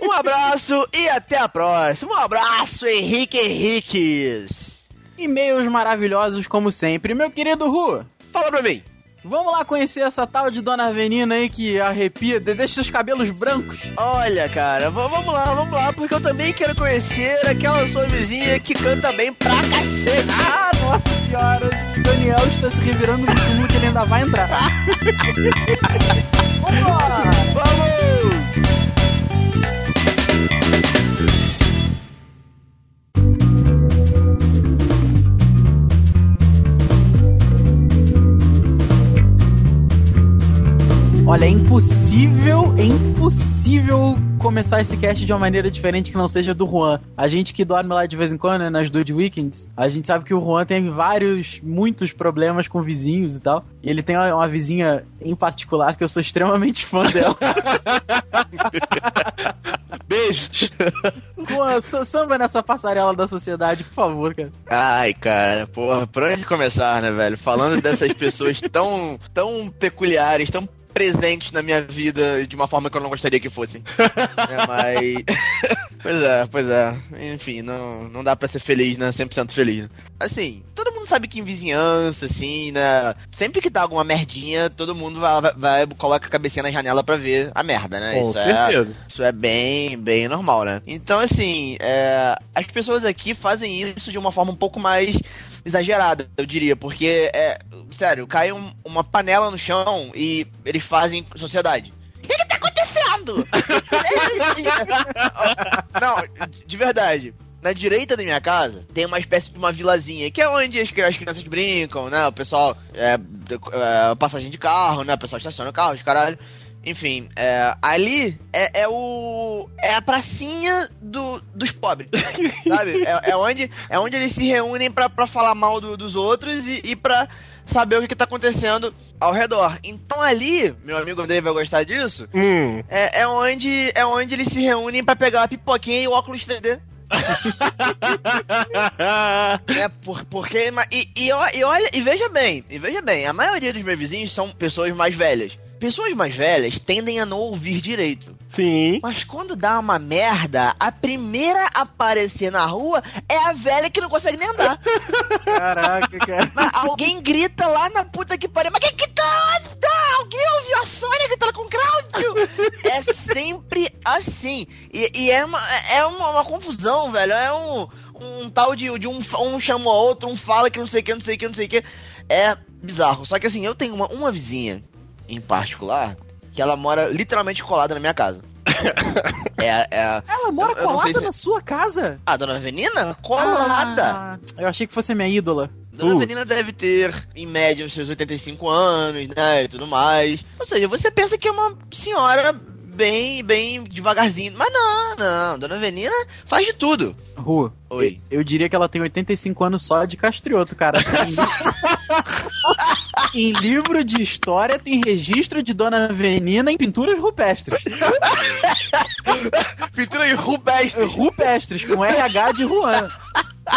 Um abraço e até a próxima. Um abraço, Henrique Henriques.
E-mails maravilhosos como sempre. Meu querido Ru,
Fala pra mim.
Vamos lá conhecer essa tal de Dona Avenina aí que arrepia, de- deixa seus cabelos brancos.
Olha, cara, vamos lá, vamos lá, porque eu também quero conhecer aquela sua vizinha que canta bem pra cacete.
Ah, nossa senhora, o Daniel está se revirando no túmulo que ele ainda vai entrar. Vamos lá!
Vamos!
Olha, é impossível, é impossível começar esse cast de uma maneira diferente que não seja do Juan. A gente que dorme lá de vez em quando, né, nas Dude Weekends, a gente sabe que o Juan tem vários, muitos problemas com vizinhos e tal. E ele tem uma, uma vizinha em particular que eu sou extremamente fã dela.
Beijos.
Juan, sa- samba nessa passarela da sociedade, por favor, cara.
Ai, cara, porra, por onde começar, né, velho? Falando dessas pessoas tão, tão peculiares, tão presentes na minha vida de uma forma que eu não gostaria que fossem. É, mas. pois é, pois é. Enfim, não, não dá pra ser feliz, né? 100% feliz. né? Assim, todo mundo sabe que em vizinhança, assim, né? Sempre que dá alguma merdinha, todo mundo vai, vai, vai coloca a cabecinha na janela pra ver a merda, né?
Com
Isso é,
certeza.
isso é bem, bem normal, né? Então, assim, é, as pessoas aqui fazem isso de uma forma um pouco mais exagerada, eu diria, porque, é, sério, cai um- uma panela no chão e eles fazem sociedade. O que, tá acontecendo? Não, de verdade. Na direita da minha casa tem uma espécie de uma vilazinha, que é onde as, as crianças brincam, né? O pessoal é, é, passagem de carro, né? O pessoal estaciona o carro, de caralho. Enfim, é, ali é, é o. É a pracinha do, dos pobres. sabe? É, é onde, é onde eles se reúnem pra falar mal do- dos outros e, e pra saber o que, que tá acontecendo ao redor. Então ali, meu amigo Andrei vai gostar disso,
Hum.
é, é onde é onde eles se reúnem pra pegar a pipoquinha e o óculos 3D. né? Por, porque. E, e olha, e veja bem, e veja bem, a maioria dos meus vizinhos são pessoas mais velhas. Pessoas mais velhas tendem a não ouvir direito.
Sim.
Mas quando dá uma merda, a primeira a aparecer na rua é a velha que não consegue nem andar.
Caraca, cara.
Mas alguém grita lá na puta que pariu. Mas quem que tá? Alguém ouviu a Sônia gritando com o Cláudio? É sempre assim. E, e é, uma, é uma, uma confusão, velho. É um, um tal de, de um, um chama o outro, um fala que não sei o que, não sei o que, não sei o que. É bizarro. Só que assim, eu tenho uma, uma vizinha em particular que ela mora literalmente colada na minha casa. é, é
Ela mora
Eu- eu
colada
se-
na sua casa?
a dona Avenina? Colada!
Ah, eu achei que fosse minha ídola.
Dona
Uh.
Avenina deve ter, em média, os seus 85 anos, né, e tudo mais. Ou seja, você pensa que é uma senhora bem, bem devagarzinho. Mas não, não. Dona Avenina faz de tudo.
Rua.
Oi.
Eu diria que ela tem 85 anos só de castrioto, cara. em livro de história tem registro de Dona Avenina em pinturas rupestres.
Pintura de rupestre.
Rupestres, com RH de Juan.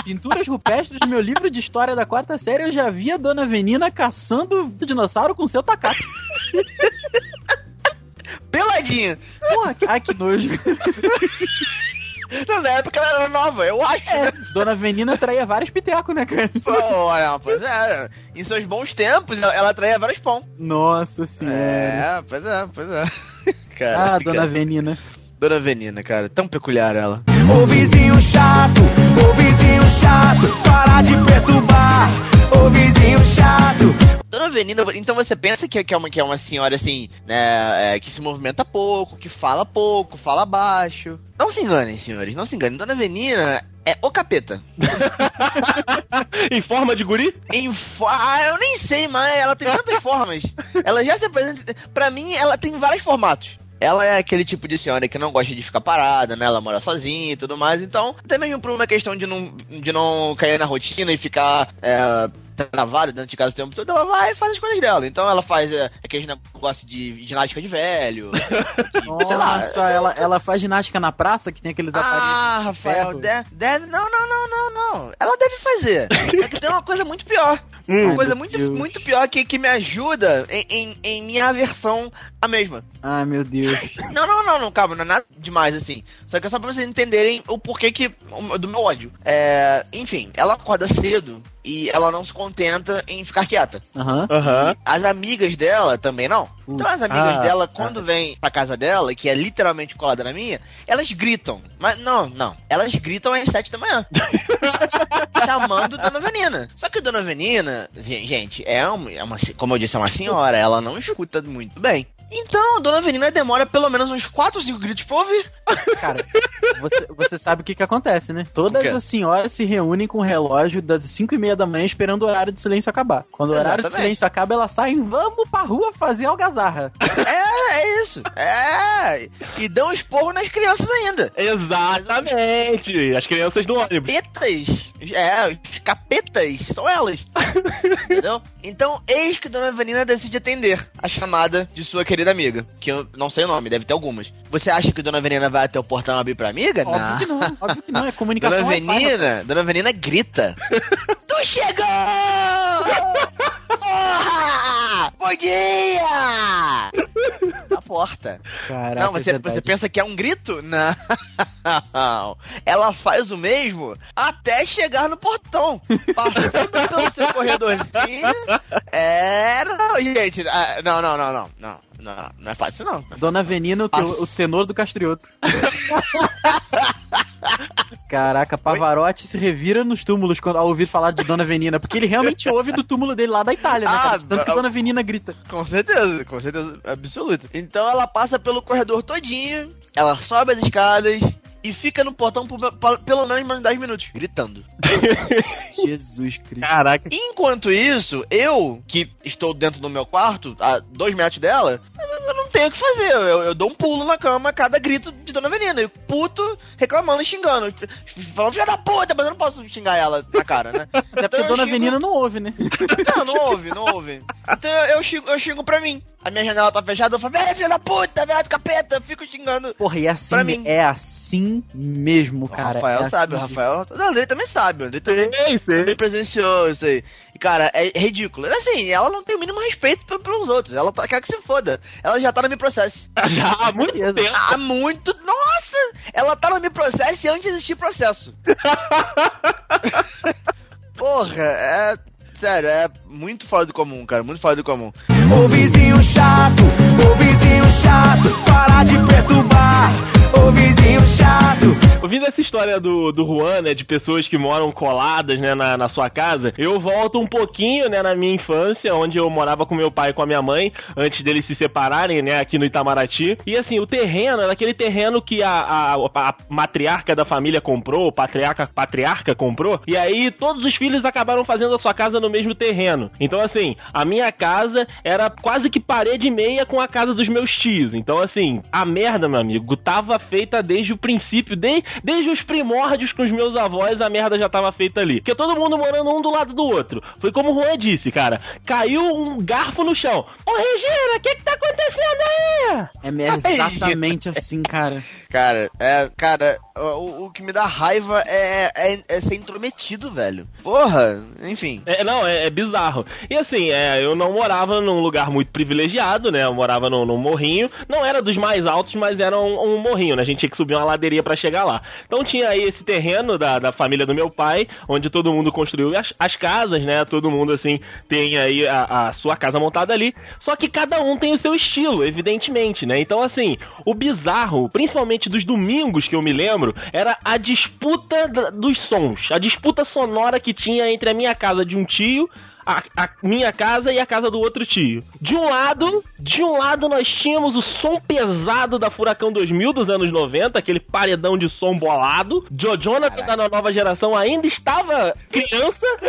Pinturas rupestres, no meu livro de história da quarta série, eu já vi a Dona Avenina caçando o dinossauro com seu tacape.
Peladinha.
Porra, ai que nojo.
Não, na época ela era nova, eu acho.
É, Dona Avenina traía vários pitecos, né, cara?
Pô, olha, pois é. Em seus bons tempos, ela, traía vários pão.
Nossa senhora.
É, pois é, pois é.
ah,
Caraca.
Dona Avenina.
Dona Avenina, cara. Tão peculiar ela.
Ô vizinho chato, ô vizinho chato, para de perturbar. Ô vizinho chato,
Dona Avenida, então você pensa que, que, é, uma, que é uma senhora assim, né, é, que se movimenta pouco, que fala pouco, fala baixo. Não se enganem, senhores, não se enganem. Dona Avenida é o capeta.
em forma de guri?
Em fo- ah, eu nem sei, mas ela tem tantas formas. Ela já se apresenta. Pra mim, ela tem vários formatos. Ela é aquele tipo de senhora que não gosta de ficar parada, né? Ela mora sozinha e tudo mais. Então, até mesmo por uma questão de não, de não cair na rotina e ficar é, travada dentro de casa o tempo todo, ela vai e faz as coisas dela. Então, ela faz é, aqueles negócios de ginástica de velho. de- sei lá,
Nossa, ela, ela faz ginástica na praça, que tem aqueles aparelhos.
ah,
de
Rafael,
ferro.
deve. Não, não, não, não, não. Ela deve fazer. É que tem uma coisa muito pior.
Hum.
Uma coisa muito,
Deus.
muito pior que, que me ajuda em, em, em minha aversão à mesma.
Ai, meu Deus.
Não, não, não, não, calma, não é nada demais assim. Só que é só pra vocês entenderem o porquê que. o- do meu ódio. É, enfim, ela acorda cedo e ela não se contenta em ficar quieta.
Aham.
Aham.
As amigas dela também não. Então as amigas
Ah,
dela, quando vêm pra casa dela, que é literalmente colada na minha, elas gritam. Mas não, não. Elas gritam às sete da manhã. chamando Dona Venina. Só que Dona Venina, gen- gente, é uma, é uma, como eu disse, é uma senhora, ela não escuta muito bem. Então, a Dona Venina demora pelo menos uns 4 ou 5 gritos pra ouvir.
Cara, você, você sabe o que que acontece, né? Todas as senhoras se reúnem com o relógio das 5 e meia da manhã esperando o horário de silêncio acabar. Quando o horário de silêncio acaba, elas saem, vamos pra rua fazer algazarra.
É, é isso. É. E dão esporro nas crianças ainda.
Exatamente! As crianças do ônibus.
Capetas. É, os capetas são elas. Entendeu? Então, eis que Dona Venina decide atender a chamada de sua querida amiga. Que eu não sei o nome, deve ter algumas. Você acha que Dona Venina vai até o portão abrir pra amiga?
Óbvio que não, óbvio que não, é comunicação
Dona. Venina, Dona Venina grita. tu chegou! Porra! Bom dia! Na porta.
Caraca,
não, você,
é
você pensa que é um grito? Não. Ela faz o mesmo até chegar no portão. Passando pelo seu corredorzinho. É. Não, gente. ah, Não, não, não, não. Não, não, não é fácil, não.
Dona Venina, o,
Nossa.
o tenor do Castrioto. Caraca, Pavarotti se revira nos túmulos quando, ao ouvir falar de Dona Venina, porque ele realmente ouve do túmulo dele lá da Itália, né,
Ah,
cara? De Tanto que
ah,
Dona Venina grita.
Com certeza, com certeza absoluta. Então ela passa pelo corredor todinho, ela sobe as escadas e fica no portão por, por- pelo menos mais 10 minutos, gritando.
Jesus Cristo.
Caraca.
Enquanto isso, eu, que estou dentro do meu quarto, a dois metros dela, eu, eu não tenho o que fazer. Eu, eu dou um pulo na cama a cada grito de Dona Venina. E puto, reclamando e xingando. Falando, filha da puta, mas eu não posso xingar ela na cara, né?
Até porque
eu
Dona
xingo-
Venina não ouve, né?
Não, não ouve, não ouve. Então eu, eu, xingo, eu xingo pra mim. A minha janela tá fechada, eu falo, velho, filha da puta, velho do capeta, eu fico xingando.
Porra, e assim,
Pra mim.
é assim mesmo,
O
cara.
Rafael
é
sabe, o
assim
Rafael. Não, o Andrei também sabe, o Andrei também.
Sei, sei.
Ele presenciou isso aí. E, cara, é ridículo. Assim, ela não tem o mínimo respeito pe- pelos outros. Ela tá, quer que se foda. Ela já tá no Me Processe.
Já há muito
certeza.
tempo.
Há muito. Nossa! Ela tá no Me Processe antes de existir processo. Porra, é. Sério, é muito fora do comum, cara. Muito fora do comum.
Ô vizinho chato, ô vizinho chato, para de perturbar. Ô vizinho chato,
Ouvindo essa história do, do Juan, né, de pessoas que moram coladas, né, na, na sua casa, eu volto um pouquinho, né, na minha infância, onde eu morava com meu pai e com a minha mãe, antes deles se separarem, né, aqui no Itamaraty. E assim, o terreno era aquele terreno que a, a, a matriarca da família comprou, o patriarca, patriarca comprou, e aí todos os filhos acabaram fazendo a sua casa no mesmo terreno. Então, assim, a minha casa era quase que parede e meia com a casa dos meus tios. Então, assim, a merda, meu amigo, tava feita desde o princípio, de, desde os primórdios com os meus avós, a merda já tava feita ali. Porque todo mundo morando um do lado do outro. Foi como o Juan disse, cara. Caiu um garfo no chão. Ô, Regina, o que que tá acontecendo aí?
É exatamente assim, cara.
Cara, é. Cara, o, o que me dá raiva é, é, é ser intrometido, velho. Porra, enfim.
É, não, é, é bizarro. E assim, é, eu não morava num lugar muito privilegiado, né? Eu morava num, num morrinho. Não era dos mais altos, mas era um, um morrinho, né? A gente tinha que subir uma ladeirinha pra chegar lá. Então tinha aí esse terreno da, da família do meu pai, onde todo mundo construiu as, as casas, né? Todo mundo, assim, tem aí a, a sua casa montada ali. Só que cada um tem o seu estilo, evidentemente, né? Então, assim, o bizarro, principalmente dos domingos que eu me lembro, era a disputa dos sons. A disputa sonora que tinha entre a minha casa de um tio a, a minha casa e a casa do outro tio. De um lado, de um lado nós tínhamos o som pesado da Furacão 2000 dos anos 90, aquele paredão de som bolado. Joe Jonathan da nova geração ainda estava criança.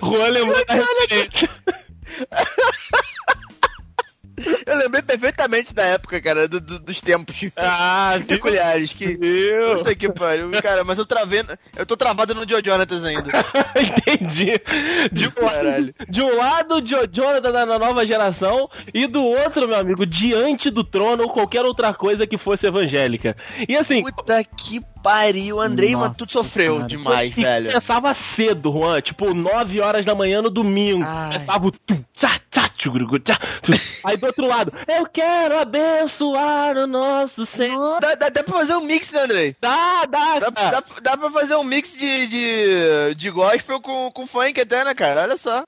Juan lembrou da referência.
Eu lembrei perfeitamente da época, cara, do- do- dos tempos
Ah,
peculiares. Que.
Viu?
Puta que pariu, cara, mas eu travei. Eu tô travado no Joe Jonatas ainda.
Entendi. De um, lado, de um lado, o Jo- Jonathan da da nova geração, e do outro, meu amigo, diante do trono ou qualquer outra coisa que fosse evangélica. E assim,
Puta que pariu, Andrei, mano, tu
Nossa
sofreu
senhora.
demais,
E
velho.
começava cedo, Juan, tipo 9 horas da manhã no domingo. Começava o tum, tchá, tchá, tchugurugu, tchá, tum. Aí do outro lado, eu quero abençoar o nosso Senhor.
Dá, dá, dá pra fazer um mix, né, Andrei?
Dá, dá,
Dá,
cara.
dá, dá pra fazer um mix de, de, de gospel com, com funk até, né, cara? Olha só.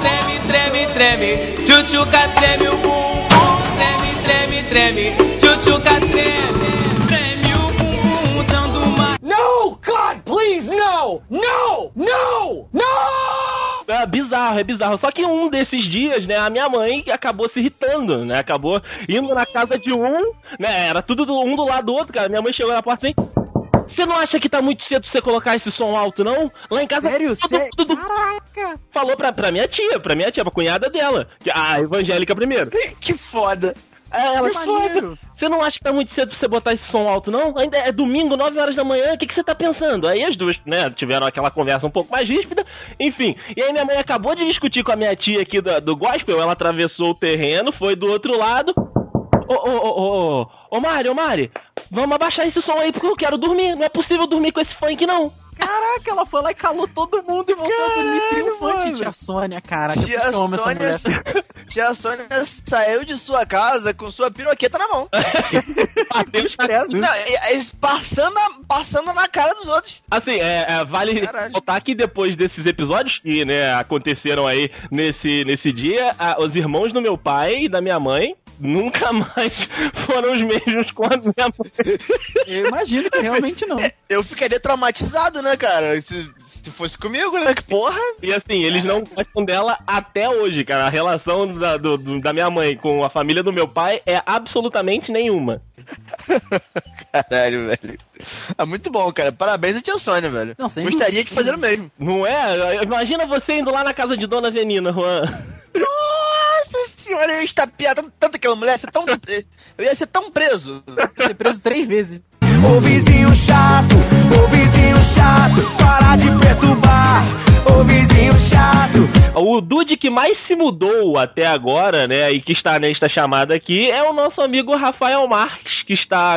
Treme, treme, treme, tchutchuca treme o bumbum. Treme, treme, treme, tchutchuca treme.
Bizarro, é bizarro. Só que um desses dias, né, a minha mãe acabou se irritando, né? Acabou indo na casa de um, né? Era tudo do- um do lado do outro, cara. Minha mãe chegou na porta assim. Você não acha que tá muito cedo pra você colocar esse som alto, não? Lá em casa.
Sério?
todo
Sé-
mundo
Caraca!
falou pra, pra minha tia, pra minha tia, pra cunhada dela. que- A evangélica primeiro.
Que foda.
É, ela
Que maneiro.
Você não acha que tá muito cedo pra você botar esse som alto, não? Ainda é domingo, 9 horas da manhã, o que, que você tá pensando? Aí as duas, né, tiveram aquela conversa um pouco mais ríspida, enfim. E aí minha mãe acabou de discutir com a minha tia aqui do, do gospel, ela atravessou o terreno, foi do outro lado. Ô, ô, ô, ô, ô, ô, Mari, ô, Mari, vamos abaixar esse som aí porque eu quero dormir. Não é possível dormir com esse funk, não.
Caraca, ela foi lá e calou todo mundo e voltou a dormir
Caralho,
triunfante.
mano.
Tia Sônia, por
Tia
que eu amo essa
Sônia,
mulher.
tia Sônia saiu de sua casa com sua piroqueta na mão.
Deus credo.
Passando, a- passando na cara dos outros.
Assim, é, é, vale notar que depois desses episódios que né, aconteceram aí nesse, nesse dia, a- os irmãos do meu pai e da minha mãe nunca mais foram os mesmos com a minha mãe.
Eu imagino que realmente não.
Eu ficaria traumatizado, né, cara? Se, se fosse comigo, né? Que porra.
E assim, eles não gostam dela até hoje, cara. A relação da, do- do- da minha mãe com a família do meu pai é absolutamente nenhuma.
Caralho, velho. É muito bom, cara. Parabéns a tia Sônia, velho.
Não, sem
Gostaria
dúvida.
de fazer o mesmo.
Não é? Imagina você indo lá na casa de Dona Venina, Juan.
Nossa senhora, eu ia estapear tanto, tanto aquela mulher, ser tão, eu ia ser tão preso.
Ser preso três vezes.
Ô vizinho chato, ô vizinho chato, para de perturbar. Ô vizinho chato,
O dude que mais se mudou até agora, né, e que está nesta chamada aqui, é o nosso amigo Rafael Marques, que está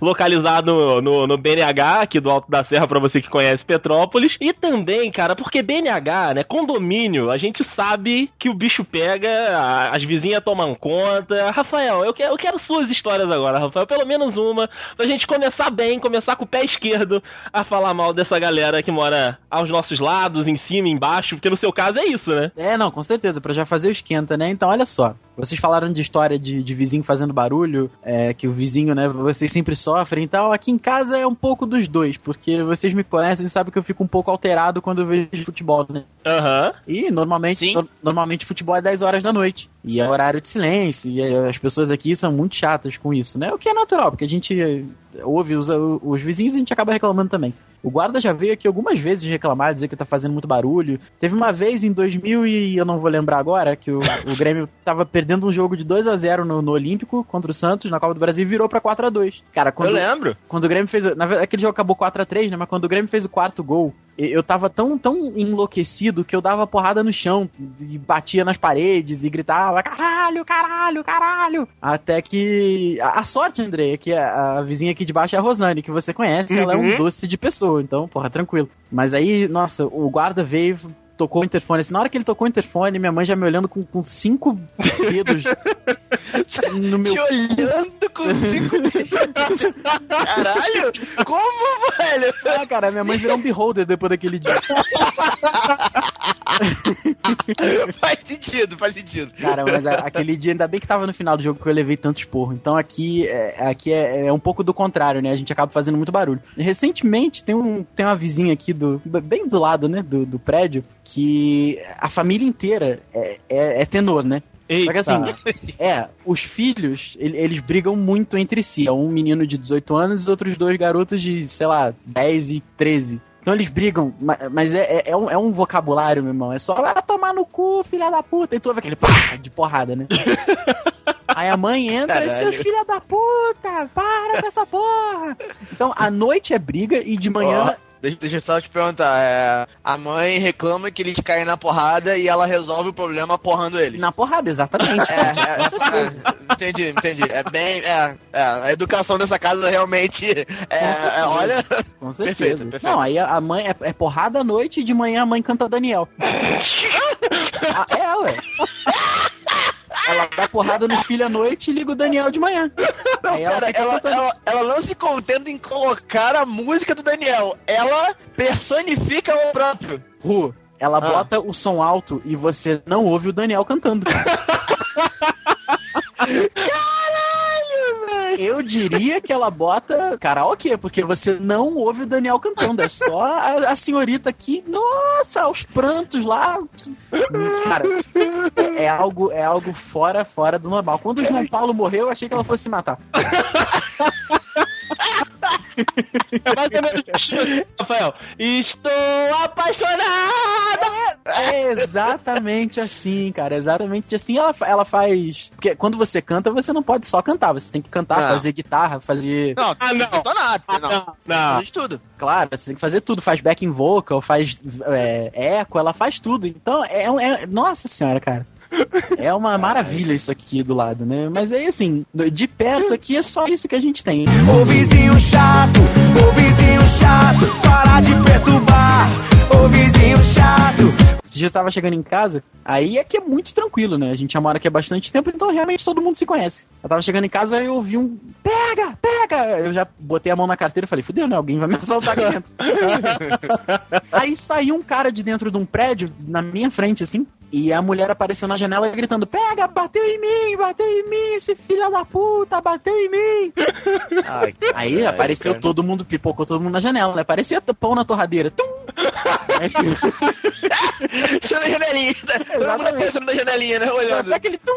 localizado no, no BNH, aqui do Alto da Serra, pra você que conhece Petrópolis. E também, cara, porque BNH, né, condomínio, a gente sabe que o bicho pega, a- as vizinhas tomam conta. Rafael, eu quero, eu quero suas histórias agora, Rafael, pelo menos uma, pra gente começar bem, começar com o pé esquerdo a falar mal dessa galera que mora aos nossos lados, em cima, embaixo, porque no seu caso é isso, né?
É, não, com certeza, pra já fazer o esquenta, né? Então, olha só. Vocês falaram de história de, de vizinho fazendo barulho, é, que o vizinho, né, vocês sempre sofrem e tal. Aqui em casa é um pouco dos dois, porque vocês me conhecem e sabem que eu fico um pouco alterado quando eu vejo futebol, né?
Aham.
E normalmente, no- normalmente futebol é 10 horas da noite. E é horário de silêncio. E eh, as pessoas aqui são muito chatas com isso, né? O que é natural, porque a gente eh, ouve os, os vizinhos e a gente acaba reclamando também. O guarda já veio aqui algumas vezes reclamar, dizer que tá fazendo muito barulho. Teve uma vez em 2000 e eu não vou lembrar agora, que o, o Grêmio tava perdendo um jogo de 2 a 0 no, no Olímpico contra o Santos, na Copa do Brasil, e virou pra 4 a 2 Cara, quando,
Eu lembro.
quando o Grêmio fez. Na aquele jogo acabou 4x3, né? Mas quando o Grêmio fez o quarto gol, eu tava tão, tão enlouquecido que eu dava porrada no chão e batia nas paredes e gritava: caralho, caralho, caralho. Até que. A, a sorte, André, é que a, a vizinha aqui de baixo é a Rosane, que você conhece, ela é um
Uhum.
doce de pessoa, então, porra, tranquilo. Mas aí, nossa, o guarda veio. Tocou o interfone. Assim, na hora que ele tocou o interfone, minha mãe já me olhando com, com cinco dedos no meu
Te olhando com cinco dedos. Caralho! Como, velho?
Ah, cara, minha mãe virou um beholder depois daquele dia.
faz sentido, faz sentido.
Cara, mas a- aquele dia, ainda bem que tava no final do jogo que eu levei tanto esporro. Então aqui, é, aqui é, é um pouco do contrário, né? A gente acaba fazendo muito barulho. Recentemente tem, um, tem uma vizinha aqui, do bem do lado, né? Do, do prédio, que a família inteira é, é, é tenor, né? Só que assim, é, os filhos, ele- eles brigam muito entre si. É um menino de 18 anos e os outros dois garotos de, sei lá, 10 e 13. Então eles brigam, ma- mas é, é, é um, é um vocabulário, meu irmão. É só, vai tomar no cu, filha da puta. E tu ouve aquele pá de porrada, né? Aí a mãe entra e
Caralho.
seus filha da puta, para com essa porra. Então a noite é briga e de manhã
Deixa, deixa eu só te perguntar. é, a mãe reclama que eles caem na porrada e ela resolve o problema porrando eles.
Na porrada, exatamente.
É, é, é, entendi, entendi. É bem. É, é, a educação dessa casa realmente. É, é, olha.
Com certeza.
Perfeito, perfeito.
Não, aí a mãe é, é porrada à noite e de manhã a mãe canta Daniel. Ah, é, ué. Ela dá porrada nos filhos à noite e liga o Daniel de manhã. Ela
Cara, ela, ela, ela não se contenta em colocar a música do Daniel. Ela personifica o próprio.
Ru, ela
Ah.
bota o som alto e você não ouve o Daniel cantando. Eu diria que ela bota karaokê, porque você não ouve o Daniel cantando. É só a, a senhorita aqui, nossa, aos prantos lá. Cara, é, é algo, é algo fora, fora do normal. Quando o João Paulo morreu, eu achei que ela fosse se matar.
É mais ou menos Rafael. Estou apaixonada!
É exatamente assim, cara. Exatamente assim ela, ela faz. Porque quando você canta, você não pode só cantar. Você tem que cantar,
Não.
fazer guitarra, fazer.
Não,
Ah, não.
detonado. não.
Não.
Faz de tudo.
Claro, você tem que fazer tudo. Faz backing vocal, faz é, eco, ela faz tudo. Então, é, um- é. Nossa senhora, cara. É uma maravilha isso aqui do lado, né? Mas aí, assim, de perto aqui é só isso que a gente tem.
Ô vizinho chato, ô vizinho chato, para de perturbar. Ô vizinho chato.
Esse dia eu tava chegando em casa, aí aqui é muito tranquilo, né? A gente já mora aqui há bastante tempo, então realmente todo mundo se conhece. Eu tava chegando em casa e eu ouvi um pega, pega! Eu já botei a mão na carteira e falei, fudeu, né? Alguém vai me assaltar aqui dentro. aí saiu um cara de dentro de um prédio, na minha frente, assim, e a mulher apareceu na janela gritando: Pega, bateu em mim, bateu em mim, esse filho da puta, bateu em mim.
Ai,
Aí apareceu
cara.
todo mundo, pipocou todo mundo na janela, né? Parecia pão na torradeira. Tum!
Isso na janelinha. Todo mundo pensando na janelinha, né? Olhando.
Até aquele tum.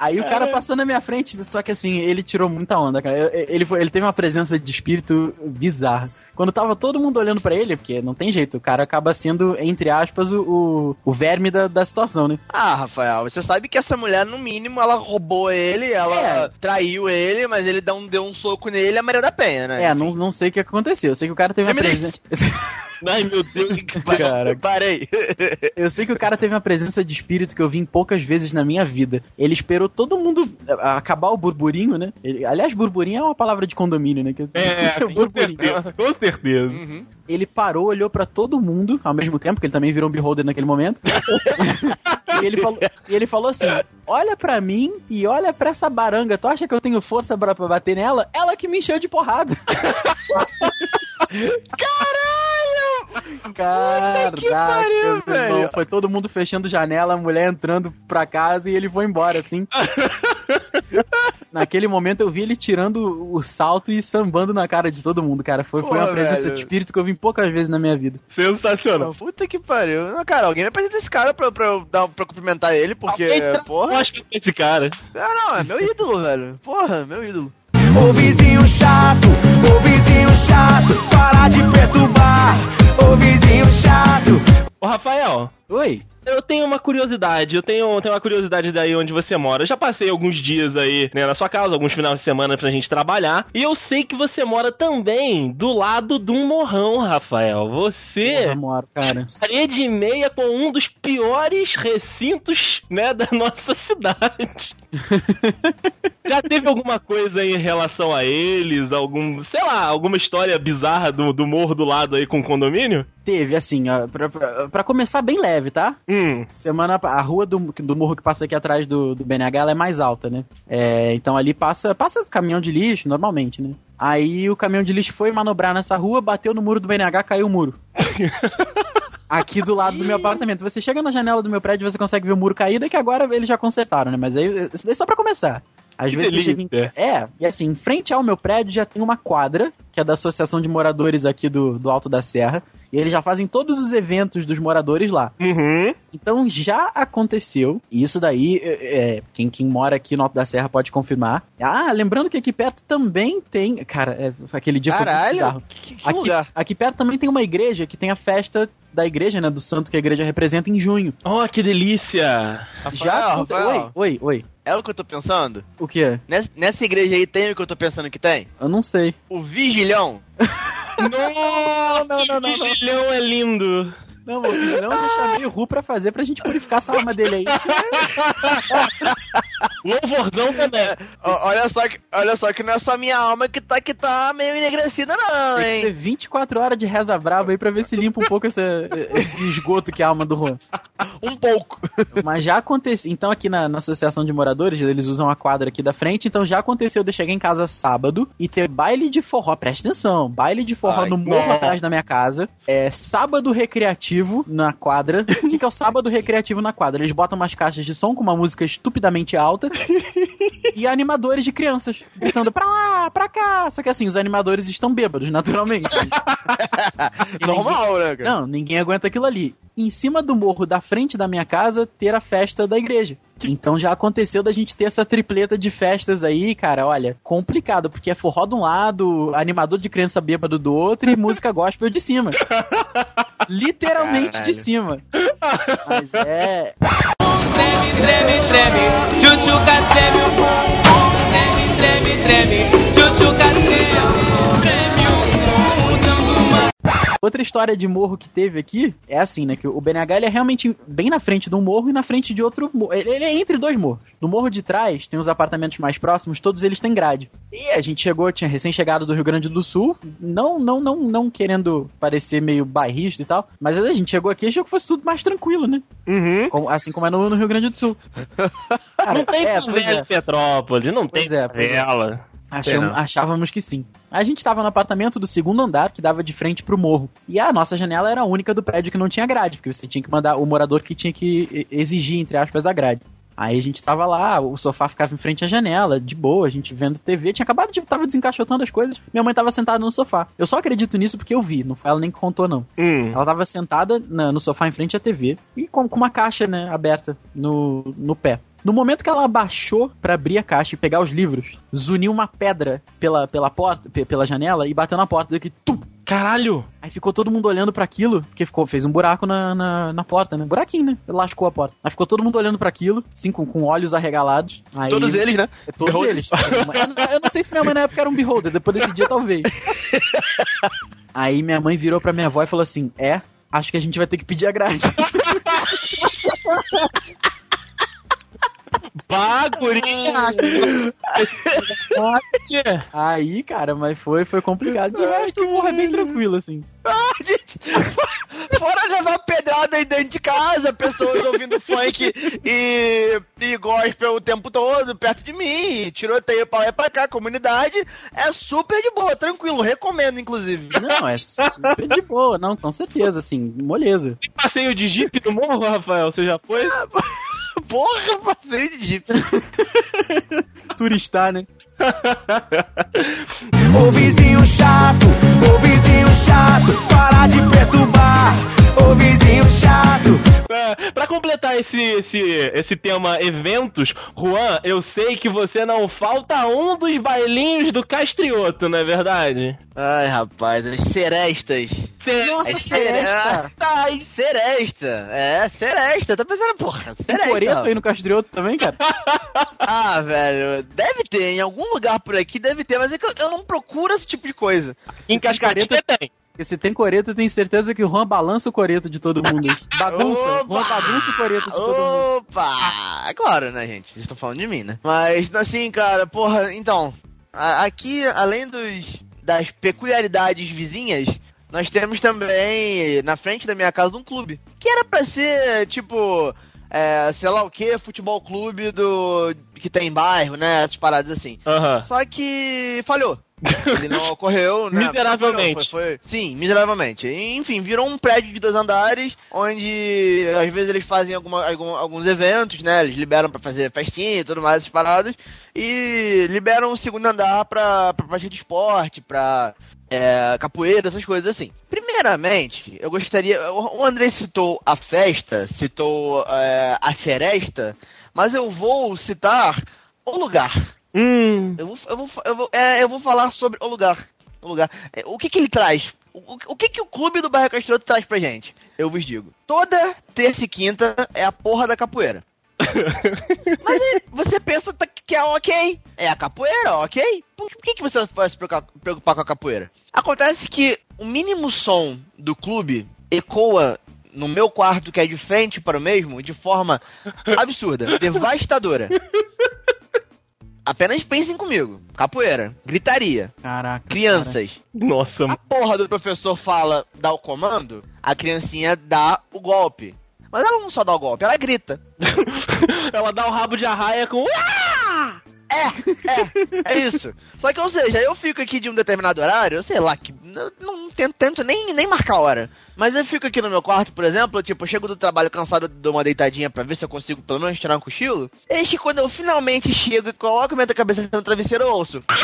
Aí o cara passou na minha frente, só que assim, ele tirou muita onda, cara. Ele, foi- ele teve uma presença de espírito bizarra. Quando tava todo mundo olhando pra ele, porque não tem jeito, o cara acaba sendo, entre aspas, o, o, verme da, da situação, né?
Ah, Rafael, você sabe que essa mulher, no mínimo, ela roubou ele, ela
É.
traiu ele, mas ele deu um, deu um soco nele, a Maria da Penha, né?
É, não, não sei o que aconteceu. Eu sei que o cara teve uma presença.
Ai, meu Deus.
Cara,
Parei.
Eu sei que o cara teve uma presença de espírito que eu vi poucas vezes na minha vida. Ele esperou todo mundo a- acabar o burburinho, né? Ele- aliás, burburinho é uma palavra de condomínio, né? Que-
É, com
burburinho.
certeza. Com certeza.
Uhum.
Ele parou, olhou pra todo mundo ao mesmo tempo, que ele também virou um beholder naquele momento. e, ele falou, e ele falou assim: Olha pra mim e olha pra essa baranga. Tu acha que eu tenho força pra, pra bater nela? Ela que me encheu de porrada. Caralho!
pariu,
irmão,
velho.
Foi todo mundo fechando janela, a mulher entrando pra casa e ele foi embora, assim. Naquele momento eu vi ele tirando o salto e sambando na cara de todo mundo, cara. Foi, foi uma presença
velho.
de espírito que eu vi poucas vezes na minha vida.
Sensacional.
Pô, Puta que pariu. Não, cara, alguém me apresenta esse cara pra, pra, eu dar, pra cumprimentar ele, porque,
Alguém
porra...
gosta desse cara.
Ah, não, é meu ídolo, velho. Porra, meu ídolo.
Ô vizinho chato, ô vizinho chato, para de perturbar. Ô vizinho chato.
Ô, Rafael,
Oi?
Eu tenho uma curiosidade. Eu tenho, tenho uma curiosidade daí onde você mora. Eu já passei alguns dias aí né, na sua casa, alguns finais de semana pra gente trabalhar. E eu sei que você mora também do lado de um morrão, Rafael. Você.
Porra, moro, cara.
Parede e meia com um dos piores recintos, né, da nossa cidade. Já teve alguma coisa em relação a eles? Algum, sei lá, alguma história bizarra do, do morro do lado aí com o condomínio?
Teve, assim, ó, pra, pra, pra começar bem leve, tá?
Hum,
Semana, a rua do, do morro que passa aqui atrás do, do BNH ela é mais alta, né? É, então ali passa, passa caminhão de lixo, normalmente, né? Aí o caminhão de lixo foi manobrar nessa rua, bateu no muro do BNH, caiu o muro. Aqui do lado do meu apartamento. Você chega na janela do meu prédio, você consegue ver o muro caído, que agora eles já consertaram, né? Mas aí, isso daí é só pra começar. Às
Que
vezes você chega em...
delícia.
É, e assim, em frente ao meu prédio já tem uma quadra, que é da Associação de Moradores aqui do, do Alto da Serra. E eles já fazem todos os eventos dos moradores lá.
uhum.
Então já aconteceu, e isso daí, é, é, quem, quem mora aqui no Alto da Serra pode confirmar. Ah, lembrando que aqui perto também tem. Cara, é, aquele dia foi muito
Caralho,
bizarro.
que, que
Aqui,
lugar.
aqui perto também tem uma igreja que tem a festa da igreja, né? Do santo que a igreja representa em junho.
Oh, que delícia!
já
Rafael,
aconte-
Rafael,
Oi, oi, oi.
É o que eu tô pensando?
O que?
Nessa, nessa igreja aí tem o que eu tô pensando que tem?
Eu não sei.
O Vigilhão.
Não, não, não, não.
milhão é lindo.
Não, o vigilão eu já chamei o Ru pra fazer pra gente purificar essa alma dele aí.
Louvorzão também.
Ó, Olha só, que, olha só que não é só minha alma que tá, que tá meio enegrecida, não,
Tem que
hein?
ser 24 horas de reza brava aí pra ver se limpa um pouco esse, esse esgoto que é a alma do Juan.
Um pouco.
Mas já aconteceu. Então, aqui na, na associação de moradores, eles usam a quadra aqui da frente. Então, já aconteceu de eu chegar em casa sábado e ter baile de forró. Presta atenção: baile de forró
Ai,
no morro
não.
atrás da minha casa. É sábado recreativo na quadra. O que, que é o sábado recreativo na quadra? Eles botam umas caixas de som com uma música estupidamente alta e animadores de crianças gritando pra lá, pra cá. Só que assim, os animadores estão bêbados, naturalmente.
Normal, né, cara?
não, ninguém aguenta aquilo ali. Em cima do morro da frente da minha casa, ter a festa da igreja. Então já aconteceu da gente ter essa tripleta de festas aí, cara, olha, complicado, porque é forró de um lado, animador de criança bêbado do outro e música gospel de cima. Literalmente de
Caralho.
cima. Mas é.
Treme, treme, treme, tchutchuca treme. Treme, treme, treme, tchutchuca. Treme
Outra história de morro que teve aqui é assim, né? Que o BNH ele é realmente bem na frente de um morro e na frente de outro morro. Ele, ele é entre dois morros. No morro de trás, tem os apartamentos mais próximos, todos eles têm grade. E a gente chegou, tinha recém-chegado do Rio Grande do Sul, não, não, não, não querendo parecer meio bairrista e tal, mas a gente chegou aqui e achou que fosse tudo mais tranquilo, né?
Uhum.
Como- assim como é no, no Rio Grande do Sul. Cara,
não tem
é, pois é.
Petrópolis, não
Pois
tem
é, é.
favela.
Achamos- achávamos que sim. A gente tava no apartamento do segundo andar que dava de frente pro morro. E a nossa janela era a única do prédio que não tinha grade, porque você tinha que mandar o morador que tinha que exigir, entre aspas, a grade. Aí a gente tava lá, o sofá ficava em frente à janela, de boa, a gente vendo TV, tinha acabado de tava desencaixotando as coisas. Minha mãe tava sentada no sofá. Eu só acredito nisso porque eu vi, não foi ela nem que contou não.
Hum.
Ela tava sentada na- no sofá em frente à TV e com, com uma caixa, né, aberta no, no pé. No momento que ela abaixou pra abrir a caixa e pegar os livros, zuniu uma pedra pela, pela porta, pe- pela janela e bateu na porta. Deu que tum!
Caralho!
Aí ficou todo mundo olhando pra aquilo, porque ficou, fez um buraco na, na, na porta, né? Buraquinho, né? Lascou a porta. Aí ficou todo mundo olhando pra aquilo, assim, com, com olhos arregalados. Aí,
Todos eles, né?
é, Todos
Beholders.
eles. Eu, não- eu não sei se minha mãe na época era um beholder, depois desse dia talvez. Aí minha mãe virou pra minha avó e falou assim: É, acho que a gente vai ter que pedir a grade.
Bagurinha!
Aí, cara, mas foi, foi complicado. De resto, o morro é bem tranquilo, assim.
Fora levar pedrada aí dentro de casa, pessoas ouvindo funk e, e gospel o tempo todo perto de mim, tiroteio pra lá e pra cá, comunidade, é super de boa, tranquilo, recomendo, inclusive.
Não, é super de boa, não, com certeza, assim, moleza.
Passeio de jipe no morro, Rafael, você já foi?
Porra, passeio de jeep.
Turistar, né?
Ô vizinho chato, ô vizinho chato, para de perturbar. Ô vizinho chato,
É, pra completar esse, esse, esse tema eventos, Juan, eu sei que você não falta um dos bailinhos do Castrioto, não é verdade?
Ai, rapaz, as serestas.
Nossa,
As
seresta.
Ai, seresta. É, seresta. Tá pensando, porra,
Tem
seresta.
coreto aí no Castrioto também, cara?
Ah, velho, deve ter, em algum lugar por aqui deve ter, mas é que eu, eu não procuro esse tipo de coisa.
em Cascatinha tem.
Porque se tem coreto, eu tenho certeza que o Juan balança o coreto de todo mundo. Bagunça.
Opa!
Juan bagunça o coreto de todo mundo.
Opa! É claro, né, gente? Vocês estão falando de mim, né? Mas, assim, cara, porra, então, a- aqui, além dos, das peculiaridades vizinhas, nós temos também, na frente da minha casa, um clube. Que era pra ser, tipo, é, sei lá o que, futebol clube do que tem em bairro, né? Essas paradas assim.
Aham.
Só que falhou. Ele não ocorreu, né?
Miseravelmente.
Foi, foi- Sim, miseravelmente. Enfim, virou um prédio de dois andares, onde às vezes eles fazem alguma- algum- alguns eventos, né? Eles liberam pra fazer festinha e tudo mais, essas paradas. E liberam um segundo andar pra, pra prática de esporte, pra é, capoeira, essas coisas assim. Primeiramente, eu gostaria. O o André citou a festa, citou é, a seresta, mas eu vou citar o lugar.
Hum.
Eu vou, eu vou, eu vou, é, eu vou falar sobre o lugar. O lugar. É, o que que ele traz? O, o- que que o clube do Bairro Castroto traz pra gente? Eu vos digo. Toda terça e quinta é a porra da capoeira. Mas aí, você pensa tá- que é ok. É a capoeira, ok? Por, que, que você vai se preocupar com a capoeira? Acontece que o mínimo som do clube ecoa no meu quarto, que é de frente para o mesmo, de forma absurda, devastadora. Apenas pensem comigo. Capoeira, gritaria,
Caraca.
crianças.
Nossa,
A porra do professor fala, dá o comando, a criancinha dá o golpe. Mas ela não só dá o golpe, ela grita.
ela dá o rabo de arraia com.
É, é isso. Só que, ou seja, eu fico aqui de um determinado horário, sei lá, que não, não tento, tento nem, nem marcar a hora. Mas eu fico aqui no meu quarto, por exemplo, tipo, eu chego do trabalho cansado, dou uma deitadinha pra ver se eu consigo pelo menos tirar um cochilo. Eis que quando eu finalmente chego e coloco minha cabeça no travesseiro, eu ouço.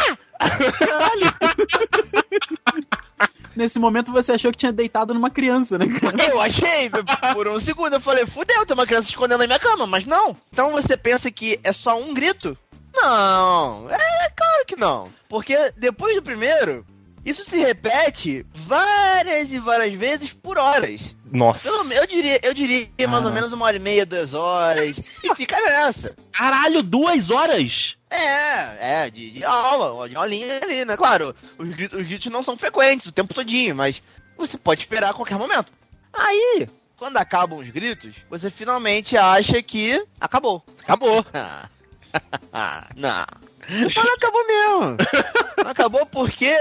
Nesse momento você achou que tinha deitado numa criança, né, cara?
Eu achei, por um segundo, eu falei, fudeu, tem uma criança escondendo na minha cama, mas não. Então você pensa que é só um grito? Não, é claro que não. Porque depois do primeiro, isso se repete várias e várias vezes por horas.
Nossa.
Pelo eu diria, eu diria mais ou
Ah.
menos uma hora e meia, duas horas. E fica nessa.
Caralho, duas horas?
É, é, de, de aula, de aulinha ali, né? Claro, os gritos, os gritos não são frequentes o tempo todinho, mas você pode esperar a qualquer momento. Aí, quando acabam os gritos, você finalmente acha que acabou.
Acabou.
não. Mas não acabou mesmo. Não acabou porque.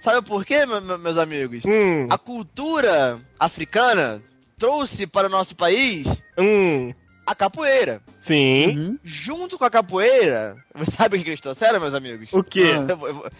Sabe por quê, me- me- meus amigos?
Hum,
A cultura africana trouxe para o nosso país
hum.
a capoeira.
Sim.
Uhum.
Junto com a capoeira, você sabe o que eles trouxeram, meus amigos?
O quê?
Eu vou- eu vou-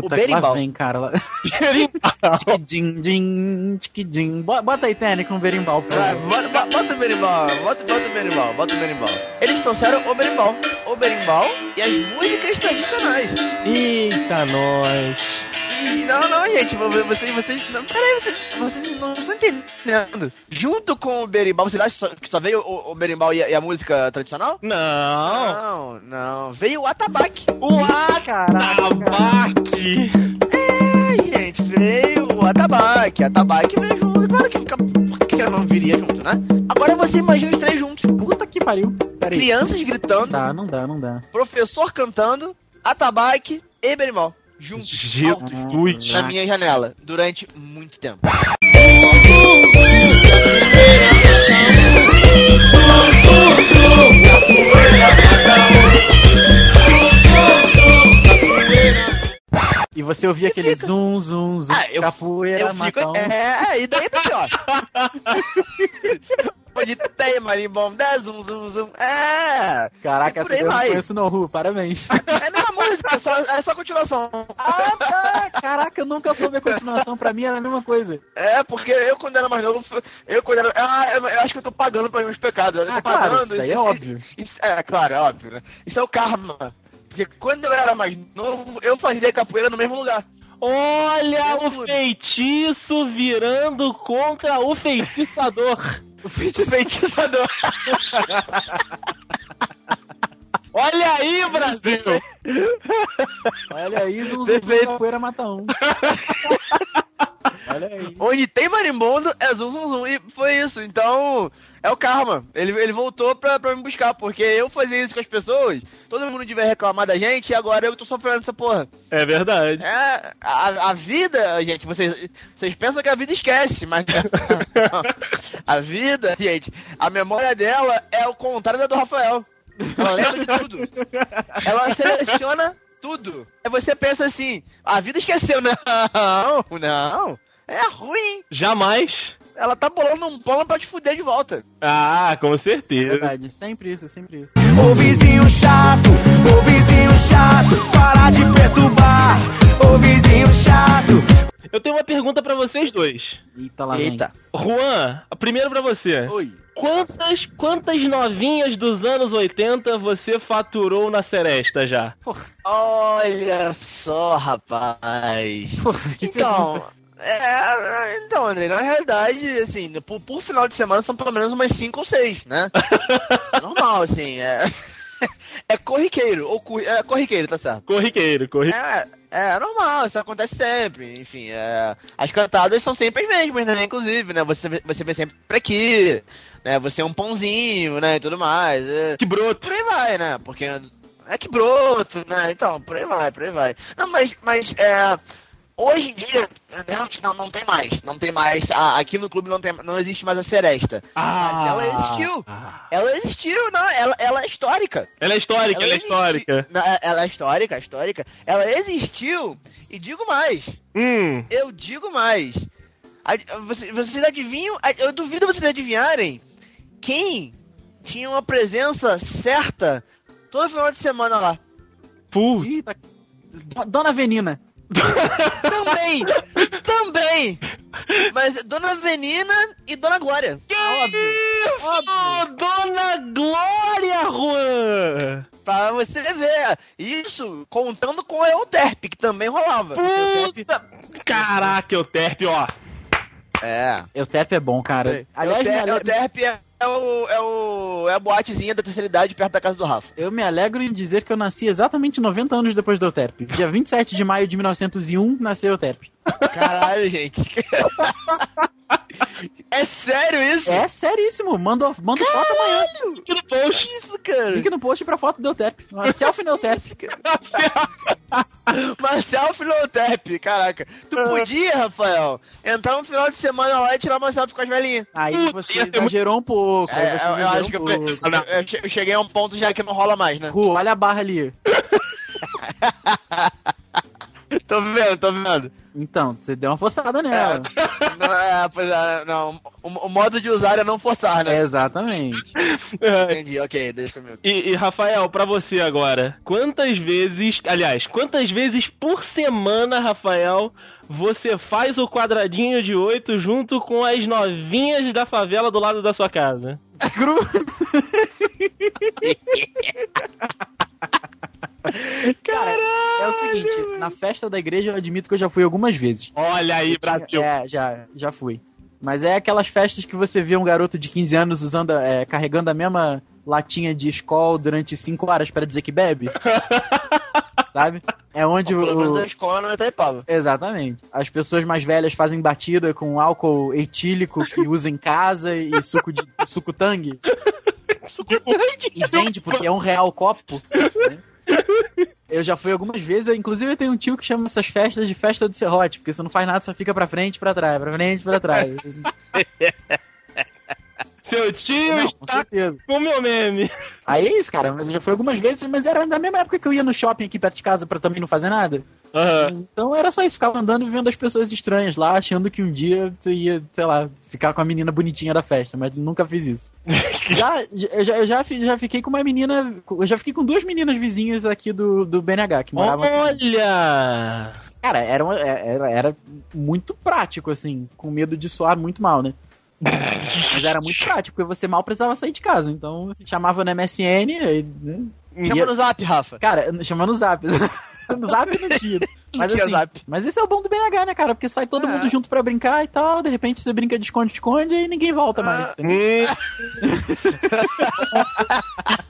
Puta,
O
que lá
berimbau.
vem, cara. Lá... Tchiquidim, din, tchiquidim. Bo- Bota aí, Tênis, com berimbau, por
Vai,
favor.
bota, bota- bota o berimbau, bota, bota o berimbau, bota o berimbau. Eles trouxeram o berimbau, o berimbau e as músicas tradicionais.
Eita, nós.
E não, não, gente, vo- vocês, vocês, não, peraí, vocês, vocês não estão entendendo. Junto com o berimbau, vocês acham que só veio o, o berimbau e a, e a música tradicional?
Não.
Não, não, veio o atabaque.
O atabaque.
É, gente, veio o atabaque, atabaque veio junto, claro que fica, por que eu não viria junto, né? Agora você imagina os três juntos,
Puta que pariu.
Crianças
Não
gritando,
dá, não dá, não dá.
professor cantando, atabaque e berimbau. Juntos, altos,
Jesus.
na minha janela, durante muito tempo.
E você ouvia aquele zum, zum, zum,
Ah, eu-
capoeira,
Eu fico.
matão.
É, e daí pra pior. Pode ter marimbom, dá zum, zum, zum. É.
Caraca,
por
essa eu não conheço não, Ru, parabéns.
É a mesma música, só, é só continuação.
ah, tá. Caraca, eu nunca soube a continuação, pra mim era a mesma coisa.
É, porque eu quando era mais novo, eu quando era. Ah, eu, eu acho que eu tô pagando pelos meus pecados. Eu tô
Ah, claro,
pagando.
isso daí é óbvio.
Isso- é, claro, é óbvio, né? Isso é o karma. Porque quando eu era mais novo, eu fazia capoeira no mesmo lugar.
Olha
Meu
o feitiço virando contra o feitiçador.
O feitiço.
Feitiçador. Olha aí, Brasil!
Olha aí, zum, zum, zum,
Perfeito.
capoeira mata um. Olha aí.
Onde tem marimbondo é zum zum zum. E foi isso. Então, é o karma. Ele, ele voltou pra, pra me buscar. Porque eu fazia isso com as pessoas, todo mundo devia reclamar da gente e agora eu tô sofrendo essa porra.
É verdade.
É, a, a vida, gente, vocês, vocês pensam que a vida esquece, mas. a vida, gente, a memória dela é o contrário da do Rafael. Ela lembra de tudo. Ela seleciona tudo. Aí você pensa assim, a vida esqueceu. Não, não. É ruim.
Jamais.
Ela tá bolando um plano pra te fuder de volta.
Ah, com certeza.
Verdade, sempre isso, sempre isso.
Ô vizinho chato, ô vizinho chato, para de perturbar. Ô vizinho chato.
Eu tenho uma pergunta pra vocês dois.
Eita, lá vem.
Eita.
Juan, primeiro pra você.
Oi.
Quantas, quantas novinhas dos anos 80 você faturou na Seresta já?
Olha só, rapaz.
Porra, que
Então, é, então, André, na realidade, assim, por, por final de semana são pelo menos umas 5 ou 6, né? Normal, assim, é. É corriqueiro, ou é corriqueiro, tá certo?
Corriqueiro, corriqueiro.
É, é normal, isso acontece sempre, enfim, é, as cantadas são sempre as mesmas, né, inclusive, né, você, vê- você vê sempre aqui, né, você é um pãozinho, né, e tudo mais, é,
Que broto.
por aí vai, né? Porque é que broto, né? Então, por aí vai, por aí vai. Não, mas, mas é, Hoje em dia, realmente não, não tem mais. Não tem mais. aqui no clube não, tem, não existe mais a Seresta. Mas ela existiu.
Ah.
Ela existiu, não. Ela, ela é histórica.
Ela é histórica, ela, é
existe-
histórica.
Não, é- ela é histórica, histórica. Ela existiu. E digo mais.
Hum.
Eu digo mais. Vocês, vocês adivinham? Eu duvido vocês adivinharem quem tinha uma presença certa todo final de semana lá.
Do- Dona Venina.
Também! também! Mas Dona Venina e Dona Glória.
Isso! Dona Glória, Juan!
Pra você ver. Isso contando com a Euterpe, que também rolava.
Puta! Caraca, o Terp, ó.
É.
Euterpe é bom, cara. Aliás,
Euterpe, Euterpe é, é o, é, o, é a boatezinha da terceira idade perto da casa do Rafa.
eu me alegro em dizer que eu nasci exatamente 90 anos depois do Euterpe. Dia 27 de maio de 1901, nasceu o Euterpe.
Caralho, gente. é sério isso?
É seríssimo. Manda, manda foto amanhã.
Aqui no post.
isso, cara?
Link no post pra foto do Euterpe. Uma selfie no Euterpe.
Marcel Filotep, caraca. Tu podia, Rafael, entrar no final de semana lá e tirar uma selfie com as velhinhas.
Aí
Puta,
você exagerou um pouco.
É,
você
eu, eu acho que
um
eu- che- eu cheguei a um ponto já que não rola mais, né?
Ru, olha a barra ali.
tô vendo, tô vendo.
Então, você deu uma forçada nela.
Não, é, pois é, não. O, o modo de usar é não forçar, né?
Exatamente.
Entendi, ok, deixa comigo.
E, e, Rafael, pra você agora, quantas vezes, aliás, quantas vezes por semana, Rafael, você faz o quadradinho de oito junto com as novinhas da favela do lado da sua casa?
Cru. Cara, é o seguinte, na festa da igreja eu admito que eu já fui algumas vezes.
Olha aí, Brasil.
É, já, já fui. Mas é aquelas festas que você vê um garoto de 15 anos usando, é, carregando a mesma latinha de escola durante 5 horas pra dizer que bebe. Sabe? É onde
a
o.
escola não é Itaipava.
Exatamente. As pessoas mais velhas fazem batida com álcool etílico que usa em casa e suco de suco tangue. E vende porque é um real o copo. né? Eu já fui algumas vezes, eu, inclusive eu tenho um tio que chama essas festas de festa do serrote, porque você não faz nada, só fica pra frente e pra trás, pra frente e pra trás.
Seu tio
Não, com
está
certeza.
com o meu meme.
Aí é isso, cara, mas eu já fui algumas vezes, mas era na mesma época que eu ia no shopping aqui perto de casa pra também não fazer nada.
Aham.
Então era só isso, ficava andando e vendo as pessoas estranhas lá, achando que um dia você ia, sei lá, ficar com a menina bonitinha da festa, mas nunca fiz isso. já, eu já, já, já fiquei com uma menina, eu já fiquei com duas meninas vizinhas aqui do, do BNH, que moravam aqui.
Olha!
Cara, era, uma- era, era muito prático, assim, com medo de soar muito mal, né? Mas era muito prático, porque você mal precisava sair de casa. Então, você chamava no MSN, aí, né?
Chama no zap, Rafa.
Cara, chamando no zap. no zap não tinha. Mas assim,
zap.
mas esse é o bom do BNH, né, cara? Porque sai todo
É.
mundo junto pra brincar e tal, de repente você brinca de esconde-esconde e ninguém volta mais.
Ah.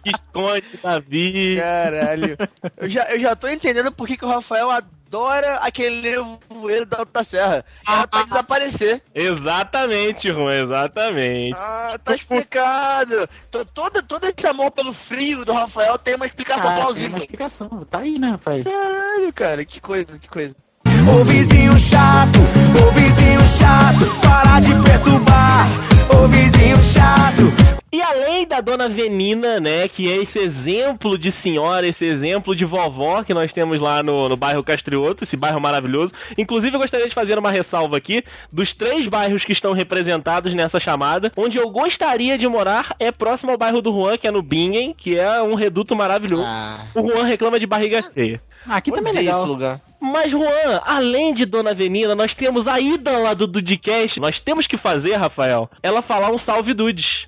Esconde, Davi.
Caralho. Eu já, eu já tô entendendo por que, que o Rafael adora aquele nevoeiro da Alta Serra. Era pra desaparecer.
Exatamente, Juan, exatamente.
Ah, tá explicado. To- Todo, todo esse amor pelo frio do Rafael tem uma explicação
Cara, tem uma
plausível.
explicação. Tá aí, né, rapaz?
Caralho, cara, que coisa, que coisa.
Ô vizinho chato, ô vizinho chato, para de perturbar. Ô vizinho chato,
E além da dona Venina, né, que é esse exemplo de senhora, esse exemplo de vovó que nós temos lá no, no bairro Castrioto, esse bairro maravilhoso. Inclusive, eu gostaria de fazer uma ressalva aqui dos três bairros que estão representados nessa chamada. Onde eu gostaria de morar é próximo ao bairro do Juan, que é no Bingen, que é um reduto maravilhoso.
Ah,
O Juan reclama de barriga cheia.
Ah, aqui também é
odeio
legal.
esse lugar.
Mas, Juan, além de Dona Venina, nós temos a ídola do Dudcast. Nós temos que fazer, Rafael, ela falar um salve Dudes.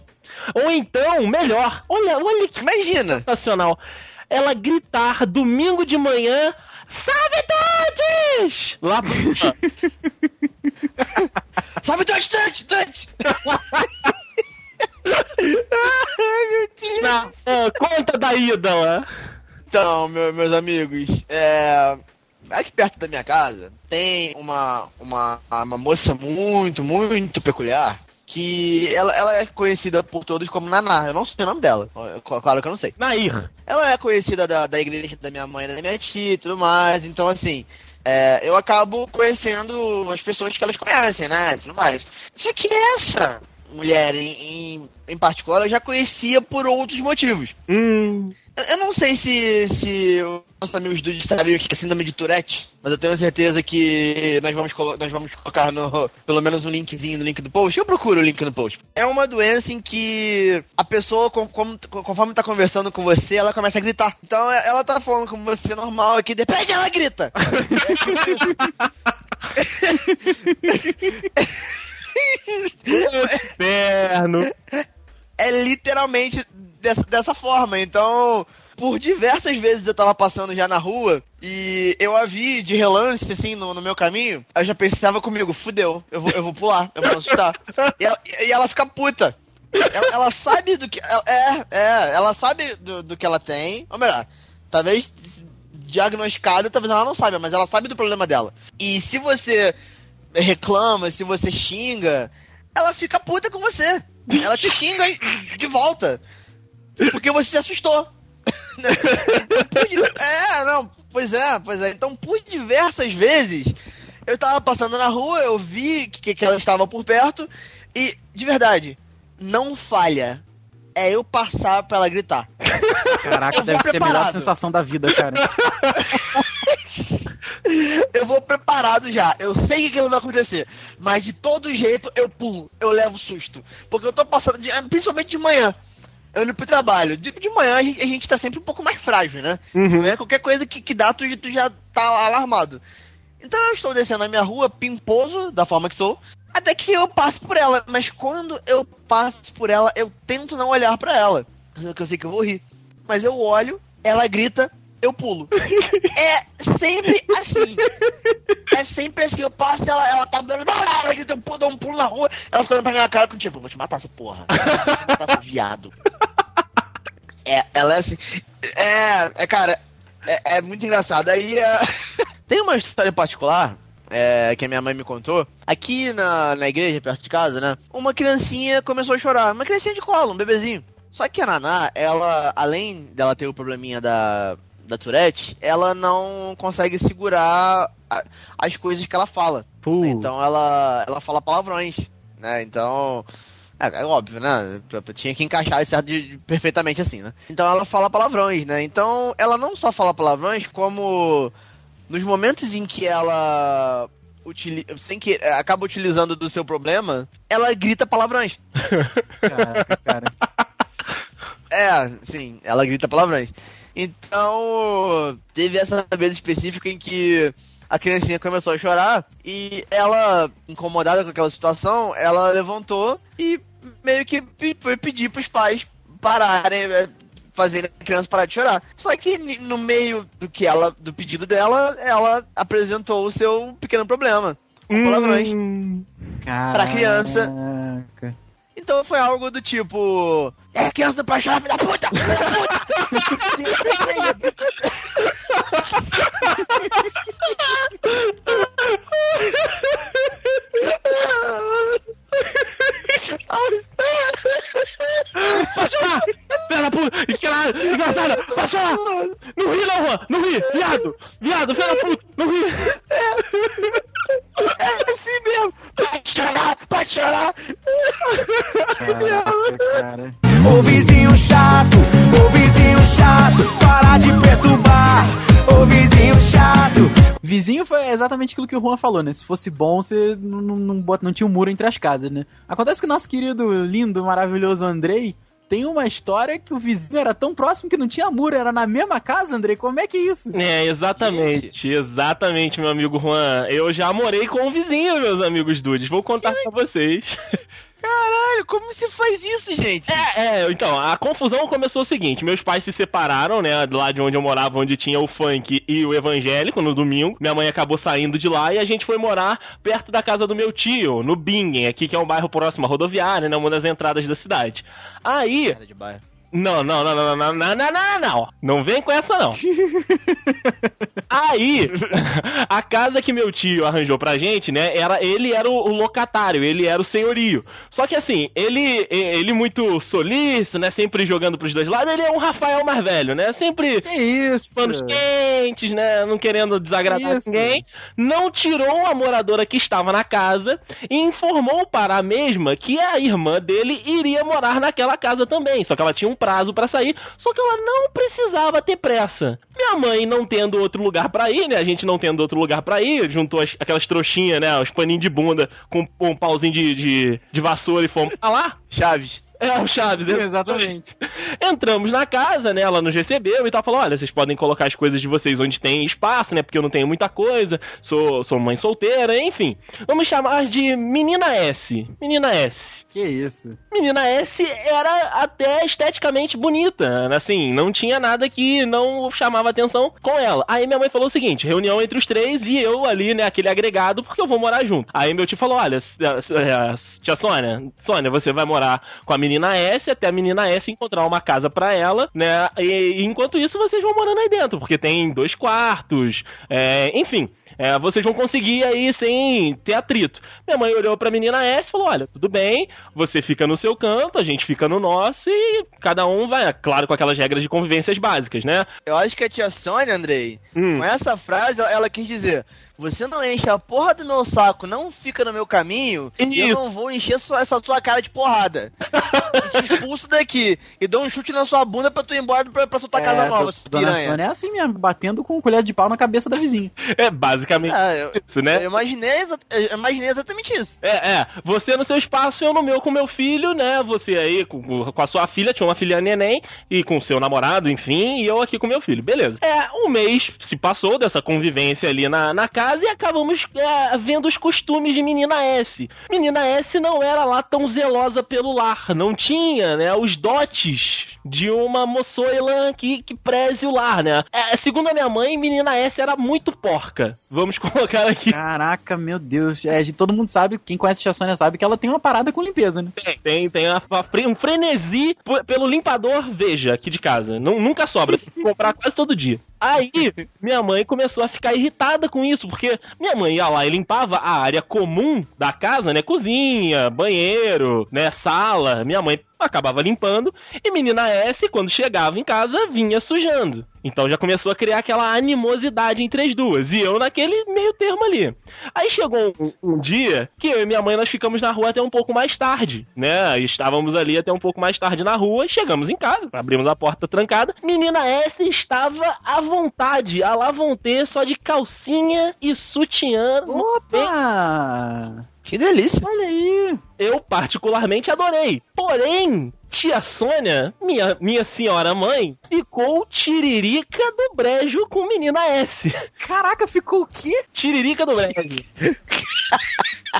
Ou então, melhor, olha, olha que
Imagina.
sensacional. Ela gritar domingo de manhã, salve Dudes! Lá pro...
Sabe, Dante, Dante, Dante!
na ah, conta da ídola.
Então, meu- meus amigos, é, aqui perto da minha casa tem uma, uma, uma moça muito, muito peculiar que ela, ela é conhecida por todos como Naná. Eu não sei o nome dela. Claro que eu não sei.
Nair.
Ela é conhecida da, da igreja da minha mãe, da minha tia e tudo mais. Então, assim, é, eu acabo conhecendo as pessoas que elas conhecem, né? Tudo mais. Só que essa mulher, em, em, em particular, eu já conhecia por outros motivos.
Hum.
Eu, não sei se, se os nossos amigos do sabem o que é síndrome de Tourette, mas eu tenho certeza que nós vamos, colo- nós vamos colocar no, pelo menos um linkzinho no link do post. Eu procuro o link no post. É uma doença em que a pessoa, com- com- conforme tá conversando com você, ela começa a gritar. Então é- ela tá falando com você normal aqui, de repente ela grita.
Inferno.
é literalmente dessa, dessa forma. Então, por diversas vezes eu tava passando já na rua e eu a vi de relance, assim, no, no meu caminho. Eu já pensava comigo, fudeu, eu vou, eu vou pular, eu vou assustar. E ela, e ela fica puta. Ela, ela sabe do que. É, é, ela sabe do, do que ela tem. Ou melhor, talvez diagnosticada, talvez ela não saiba, mas ela sabe do problema dela. E se você reclama, se você xinga, ela fica puta com você. Ela te xinga de volta. Porque você se assustou. Então, por di- é, não, pois é, pois é. Então, por diversas vezes, eu tava passando na rua, eu vi que, que ela estava por perto, e, de verdade, não falha. É eu passar pra ela gritar.
Caraca, deve ser a melhor
preparado.
sensação da vida, cara.
Eu vou preparado já. Eu sei que aquilo vai acontecer. Mas de todo jeito eu pulo. Eu levo susto. Porque eu tô passando, de- principalmente de manhã. Eu indo pro trabalho. De, de manhã a gente, a gente tá sempre um pouco mais frágil, né?
Uhum.
É qualquer coisa que, que dá, tu, tu já tá alarmado. Então eu estou descendo a minha rua, pimposo, da forma que sou, até que eu passo por ela. Mas quando eu passo por ela, eu tento não olhar pra ela. Porque eu sei que eu vou rir. Mas eu olho, ela grita, eu pulo. É sempre assim. É sempre assim. Eu passo, ela, ela tá dando. Eu dou um pulo na rua. Ela fica olhando pra minha cara com tipo, vou te matar, essa porra. Vou te matar, seu viado. É, ela é assim. É, é cara, é, é muito engraçado. Aí é... tem uma história particular. é, que a minha mãe me contou. Aqui na, na igreja, perto de casa, né? Uma criancinha começou a chorar. Uma criancinha de colo, um bebezinho. Só que a Naná, ela, além dela ter o probleminha da, da Tourette, ela não consegue segurar a- as coisas que ela fala.
Puh.
Então ela, ela fala palavrões, né? Então. É, é óbvio, né? Tinha que encaixar isso de- de- perfeitamente assim, né? Então ela fala palavrões, né? Então ela não só fala palavrões, como nos momentos em que ela utili sem que é, acaba utilizando do seu problema, ela grita palavrões.
Caraca, cara.
É, sim, ela grita palavrões. Então, teve essa vez específica em que a criancinha começou a chorar e ela, incomodada com aquela situação, ela levantou e meio que foi pedir pros pais pararem, é, fazerem a criança parar de chorar. Só que no meio do que ela, do pedido dela, ela apresentou o seu pequeno problema. Com palavrões.
Hum.
Caraca.
criança. Então foi algo do tipo. É criança do pai chorar, filha da puta! Filha da puta!
Da puta! Escalada! Desgraçada! Passou! Não ri não, Juan! Não ri! Viado! Viado! Da puta! Não ri!
É assim mesmo! Pode chorar! Pode chorar!
Caraca, cara.
Ô vizinho chato, ô vizinho chato, para de perturbar. Ô vizinho chato,
Vizinho foi exatamente aquilo que o Juan falou, né? Se fosse bom, você não, não, não, bota, não tinha um muro entre as casas, né? Acontece que o nosso querido, lindo, maravilhoso Andrei tem uma história que o vizinho era tão próximo que não tinha muro, era na mesma casa, Andrei. Como é que é isso?
É, exatamente, exatamente, meu amigo Juan. Eu já morei com um vizinho, meus amigos dudes. Vou contar pra vocês.
Caralho, como você faz isso, gente?
É, é, então, a confusão começou o seguinte: meus pais se separaram, né? Lá de onde eu morava, onde tinha o funk e o evangélico no domingo. Minha mãe acabou saindo de lá e a gente foi morar perto da casa do meu tio, no Bingen, aqui que é um bairro próximo à rodoviária, né? Uma das entradas da cidade. Aí. Não, não, não, não, não, não, não, não, não, não. Não vem com essa, não. Aí, a casa que meu tio arranjou pra gente, né, era, ele era o, o locatário, ele era o senhorio. Só que assim, ele, ele muito solícito, né, sempre jogando pros dois lados, ele é um Rafael mais velho, né, sempre
Que isso?
panos quentes, né? Não querendo desagradar
Isso.
ninguém. Não tirou a moradora que estava na casa e informou para a mesma que a irmã dele iria morar naquela casa também. Só que ela tinha um prazo para sair, só que ela não precisava ter pressa. Minha mãe não tendo outro lugar pra ir, né? A gente não tendo outro lugar pra ir, juntou as- aquelas trouxinhas, né? Os paninhos de bunda com um pauzinho de, de, de vassoura e fomos pra lá.
Chaves.
É, o Chaves. né?
Exatamente.
Entramos na casa, né? Ela nos recebeu e tal. Falou: olha, vocês podem colocar as coisas de vocês onde tem espaço, né? Porque eu não tenho muita coisa. Sou, sou mãe solteira, enfim. Vamos chamar de Menina S. Menina S.
Que isso?
Menina S era até esteticamente bonita, assim, não tinha nada que não chamava atenção com ela. Aí minha mãe falou o seguinte: reunião entre os três e eu ali, né, aquele agregado, porque eu vou morar junto. Aí meu tio falou: olha, tia Sônia, Sônia, você vai morar com a menina S até a menina S encontrar uma casa pra ela, né? E, e enquanto isso vocês vão morando aí dentro, porque tem dois quartos, é, enfim. É, vocês vão conseguir aí sem ter atrito. Minha mãe olhou pra menina S e falou: Olha, tudo bem, você fica no seu canto, a gente fica no nosso e cada um vai, claro, com aquelas regras de convivências básicas, né?
Eu acho que a tia Sônia, Andrei,
Hum.
com essa frase, ela- ela quis dizer: Você não enche a porra do meu saco, não fica no meu caminho, e eu não vou encher sua- essa sua cara de porrada. Eu te expulso daqui e dou um chute na sua bunda pra tu ir embora pra, pra sua casa nova,
do- Dona. Sônia é assim mesmo, batendo com colher de pau na cabeça da vizinha.
É basicamente
Ah, eu,
isso, né?
eu imaginei, exa- eu imaginei exatamente isso.
É, é. Você no seu espaço, eu no meu com meu filho, né? Você aí com, com a sua filha, tinha uma filha neném, e com o seu namorado, enfim, e eu aqui com meu filho. Beleza. É, um mês se passou dessa convivência ali na, na casa e acabamos é, vendo os costumes de Menina S. Menina S não era lá tão zelosa pelo lar, não tinha, né, os dotes de uma moçoila que, que preze o lar, né? É, segundo a minha mãe, Menina S era muito porca. Vamos colocar aqui.
Caraca, meu Deus. É, de- todo mundo sabe, quem conhece a tia Sônia sabe que ela tem uma parada com limpeza, né?
Tem, tem a- a fre- um frenesi pelo limpador, veja, aqui de casa. Nu- nunca sobra, tem que comprar quase todo dia. Aí, minha mãe começou a ficar irritada com isso, porque minha mãe ia lá e limpava a área comum da casa, né? Cozinha, banheiro, né? Sala. Minha mãe acabava limpando e menina S, quando chegava em casa, vinha sujando. Então já começou a criar aquela animosidade entre as duas. E eu naquele meio termo ali. Aí chegou um, um dia que eu e minha mãe nós ficamos na rua até um pouco mais tarde, né? E Estávamos ali até um pouco mais tarde na rua. Chegamos em casa, abrimos a porta trancada. Menina S estava à vontade, à la vontade, só de calcinha e sutiã.
Opa!
Que delícia.
Olha aí!
Eu particularmente adorei. Porém, tia Sônia, minha, minha senhora mãe, ficou tiririca do brejo com menina S.
Caraca, ficou o quê?
Tiririca do brejo.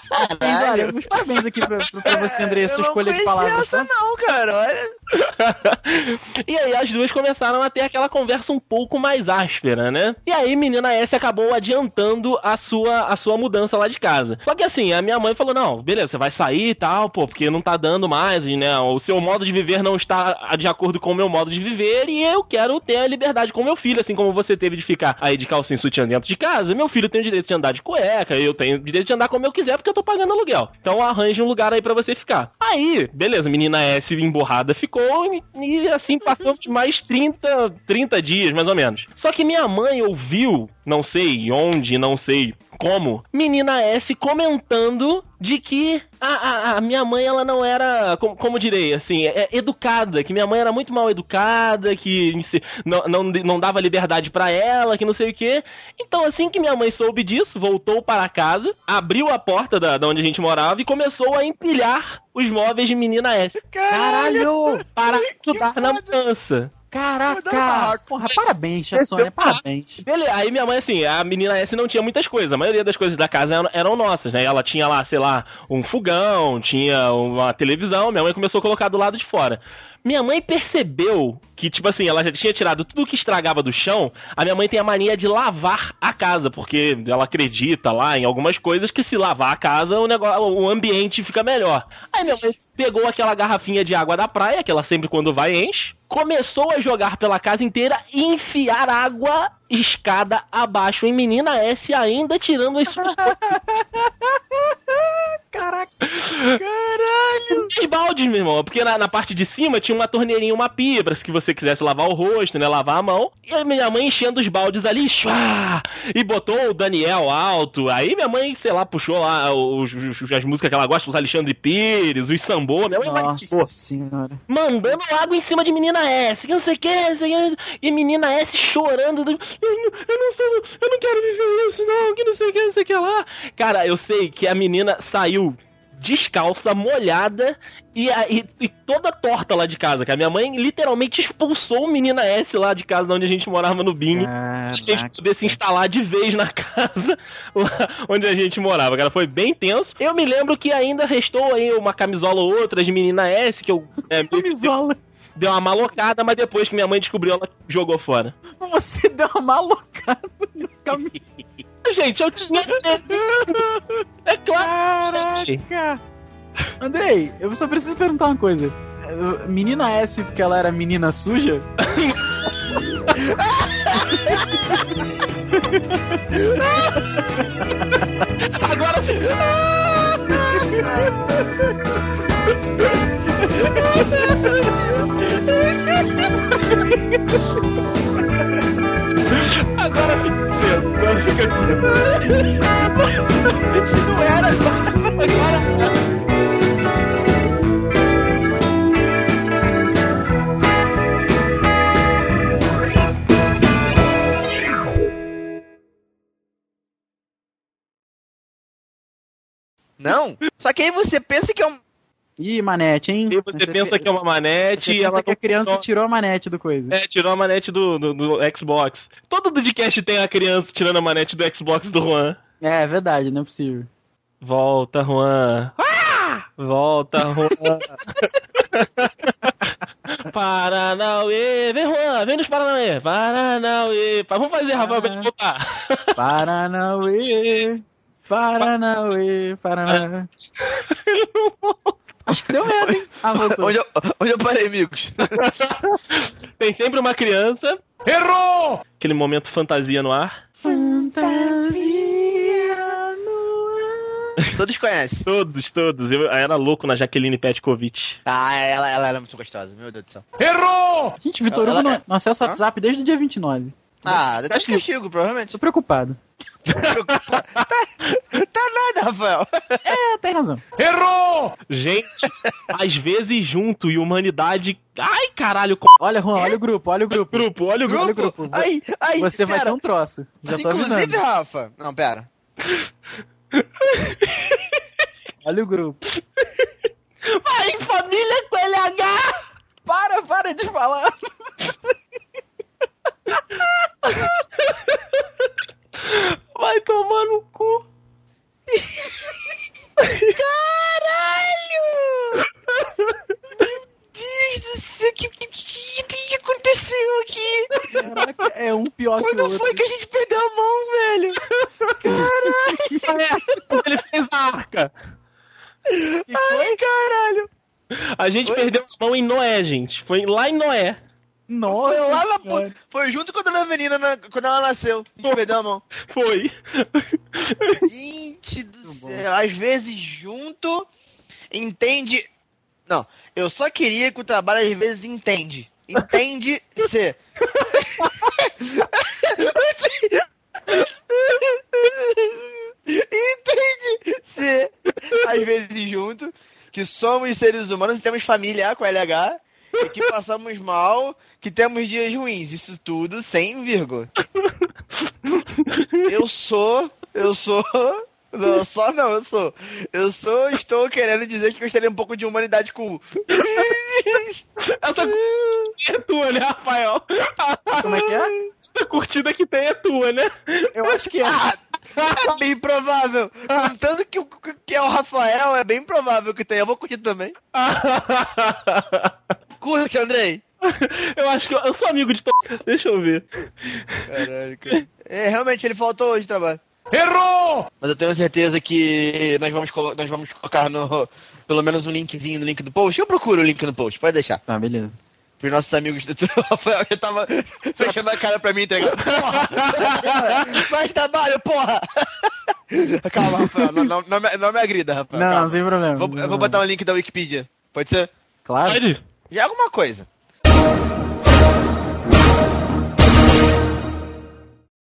Parabéns, olha, meus parabéns aqui pra, pra- você, André, sua escolha de palavras.
essa
tá?
não, cara, olha.
e aí as duas começaram a ter aquela conversa um pouco mais áspera, né? E aí menina S acabou adiantando a sua, a sua mudança lá de casa. Só que assim, a minha mãe falou: "Não, beleza, você vai sair e tal, pô, porque não tá dando mais, e, né? O seu modo de viver não está de acordo com o meu modo de viver e eu quero ter a liberdade com meu filho, assim como você teve de ficar aí de calcinha e sutiã dentro de casa. Meu filho tem o direito de andar de cueca, eu tenho o direito de andar como eu quiser porque eu tô pagando aluguel. Então arranje um lugar aí pra você ficar. Aí, beleza, menina S emborrada ficou e, e assim passou mais 30, 30 dias, mais ou menos. Só que minha mãe ouviu, não sei onde, não sei como, menina S comentando de que a, a, a minha mãe, ela não era, como, como direi, assim, é, educada, que minha mãe era muito mal educada, que se- não, não, não dava liberdade pra ela, que não sei o que. Então, assim que minha mãe soube disso, voltou para casa, abriu a porta da, da onde a gente morava e começou a empilhar os móveis de menina S
Caralho!
para ajudar na mudança.
Caraca! Porra, parabéns, Sônia, parabéns.
Beleza, aí minha mãe, assim, a menina S não tinha muitas coisas, a maioria das coisas da casa eram, eram nossas, né? Ela tinha lá, sei lá, um fogão, tinha uma televisão, minha mãe começou a colocar do lado de fora. Minha mãe percebeu que, tipo assim, ela já tinha tirado tudo que estragava do chão. A minha mãe tem a mania de lavar a casa, porque ela acredita lá em algumas coisas que se lavar a casa, o, negócio, o ambiente fica melhor. Aí minha mãe pegou aquela garrafinha de água da praia, que ela sempre quando vai enche, começou a jogar pela casa inteira e enfiar água escada abaixo em menina S, ainda tirando as
Caraca.
Caralho! Os baldes, meu irmão. Porque na, na parte de cima tinha uma torneirinha, uma pia, pra se você quisesse lavar o rosto, né? Lavar a mão. E a minha mãe enchendo os baldes ali, chua, e botou o Daniel alto. Aí minha mãe, sei lá, puxou lá os, os- as músicas que ela gosta, os Alexandre Pires, os sambô. Minha mãe
Nossa senhora.
mandando água em cima de menina S, que não sei o que, não sei o que, e menina S chorando. Eu, não- eu não sou, eu não quero viver isso, não, que não sei o que, não sei o que lá. Cara, eu sei que a menina saiu descalça, molhada e, e- e toda torta lá de casa, que a minha mãe literalmente expulsou o menina S lá de casa, onde a gente morava no Bini. Pra gente poder se instalar de vez na casa lá onde a gente morava, cara. Foi bem tenso. Eu me lembro que ainda restou aí uma camisola ou outra de menina S, que eu é,
Camisola.
deu uma malocada, mas depois que minha mãe descobriu, ela jogou fora.
Você deu uma malocada no caminho.
Gente, eu tinha. É claro.
Caraca. Andrei, eu só preciso perguntar uma coisa. Menina S porque ela era menina suja?
Agora Agora
Se não era agora, agora. Não? Só que aí você pensa que é um.
Ih, manete, hein?
E você pensa que é uma manete
Você
e ela
que a criança
funcionou.
tirou a manete do coisa.
É, tirou a manete do, do, do Xbox. Todo Dudcast tem a criança tirando a manete do Xbox do Juan.
É, é verdade, não é possível.
Volta, Juan. Ah! Volta, Juan. Paranauê. Vem, Juan. Vem nos Paranauê. Paranauê. Vamos fazer, Rafael, pra gente voltar.
Paranauê, Paranauê, Paranauê. Acho que deu merda, hein?
Onde eu, onde eu parei, amigos?
Tem sempre uma criança. Errou! Aquele momento fantasia no ar.
Fantasia no ar.
Todos conhecem.
Todos, todos. Eu era louco na Jaqueline Petkovic.
Ah, ela, ela era muito gostosa, meu Deus do céu.
Gente, Vitor Hugo
Ela-
não, não acessa o? WhatsApp desde o dia 29.
Ah, deve ter castigo, provavelmente.
Tô preocupado.
Tá nada, Rafael.
É, tem razão.
Gente, às vezes junto e humanidade. Ai, caralho, co-
Olha, Juan, olha o grupo, olha o grupo.
grupo, olha o grupo.
Olha o grupo.
Aí, aí,
Você vai
pera.
ter um troço. Já tô
Inclusive,
avisando.
Rafa. Não, pera.
Olha o grupo.
Vai, família com LH!
Para, para de falar.
Vai tomar no cu.
Deus do céu, que, que, que, aconteceu aqui?
Caraca, é um pior que o
Quando
outro.
foi que a gente perdeu a mão, velho?
Quando ele fez a arca.
Ai, caralho.
A gente
Oi?
perdeu a mão em Noé, gente. Foi lá em Noé.
Nossa
Foi lá na Foi junto com a dona Avenida na- quando ela nasceu. Gente perdeu a mão.
Foi.
Gente do céu, às vezes junto entende. Não, eu só queria que o trabalho às vezes entende. Entende ser. entende ser. Às vezes junto. Que somos seres humanos e temos família com LH. E que passamos mal, que temos dias ruins. Isso tudo sem vírgula. Eu sou. Eu sou. Não, só não, eu sou. Eu sou, estou querendo dizer que gostaria um pouco de humanidade com.
Essa curtida é tua, né, Rafael?
Como é que é?
Essa curtida que tem é tua, né?
Eu acho que é.
Ah, é bem provável. Contando que, o- que é o Rafael, é bem provável que tenha. Eu vou curtir também. Curte, Andrei?
Eu acho que eu, eu sou amigo de todo. Deixa eu ver.
Caralho, cara. É, realmente, ele faltou hoje de trabalho. Errou! Mas eu tenho certeza que nós vamos, colo- nós vamos colocar no, pelo menos um linkzinho no link do post. Eu procuro o link no post, pode deixar.
Tá, beleza.
Pros nossos amigos do Rafael já tava fechando a cara pra mim entregar. Porra! Faz trabalho, porra! Calma, Rafael, não, não, não, me, não me agrida, Rafael.
Não,
calma.
sem problema.
Vou- eu vou botar um link da Wikipedia. Pode ser?
Claro.
Pode?
Já é alguma coisa.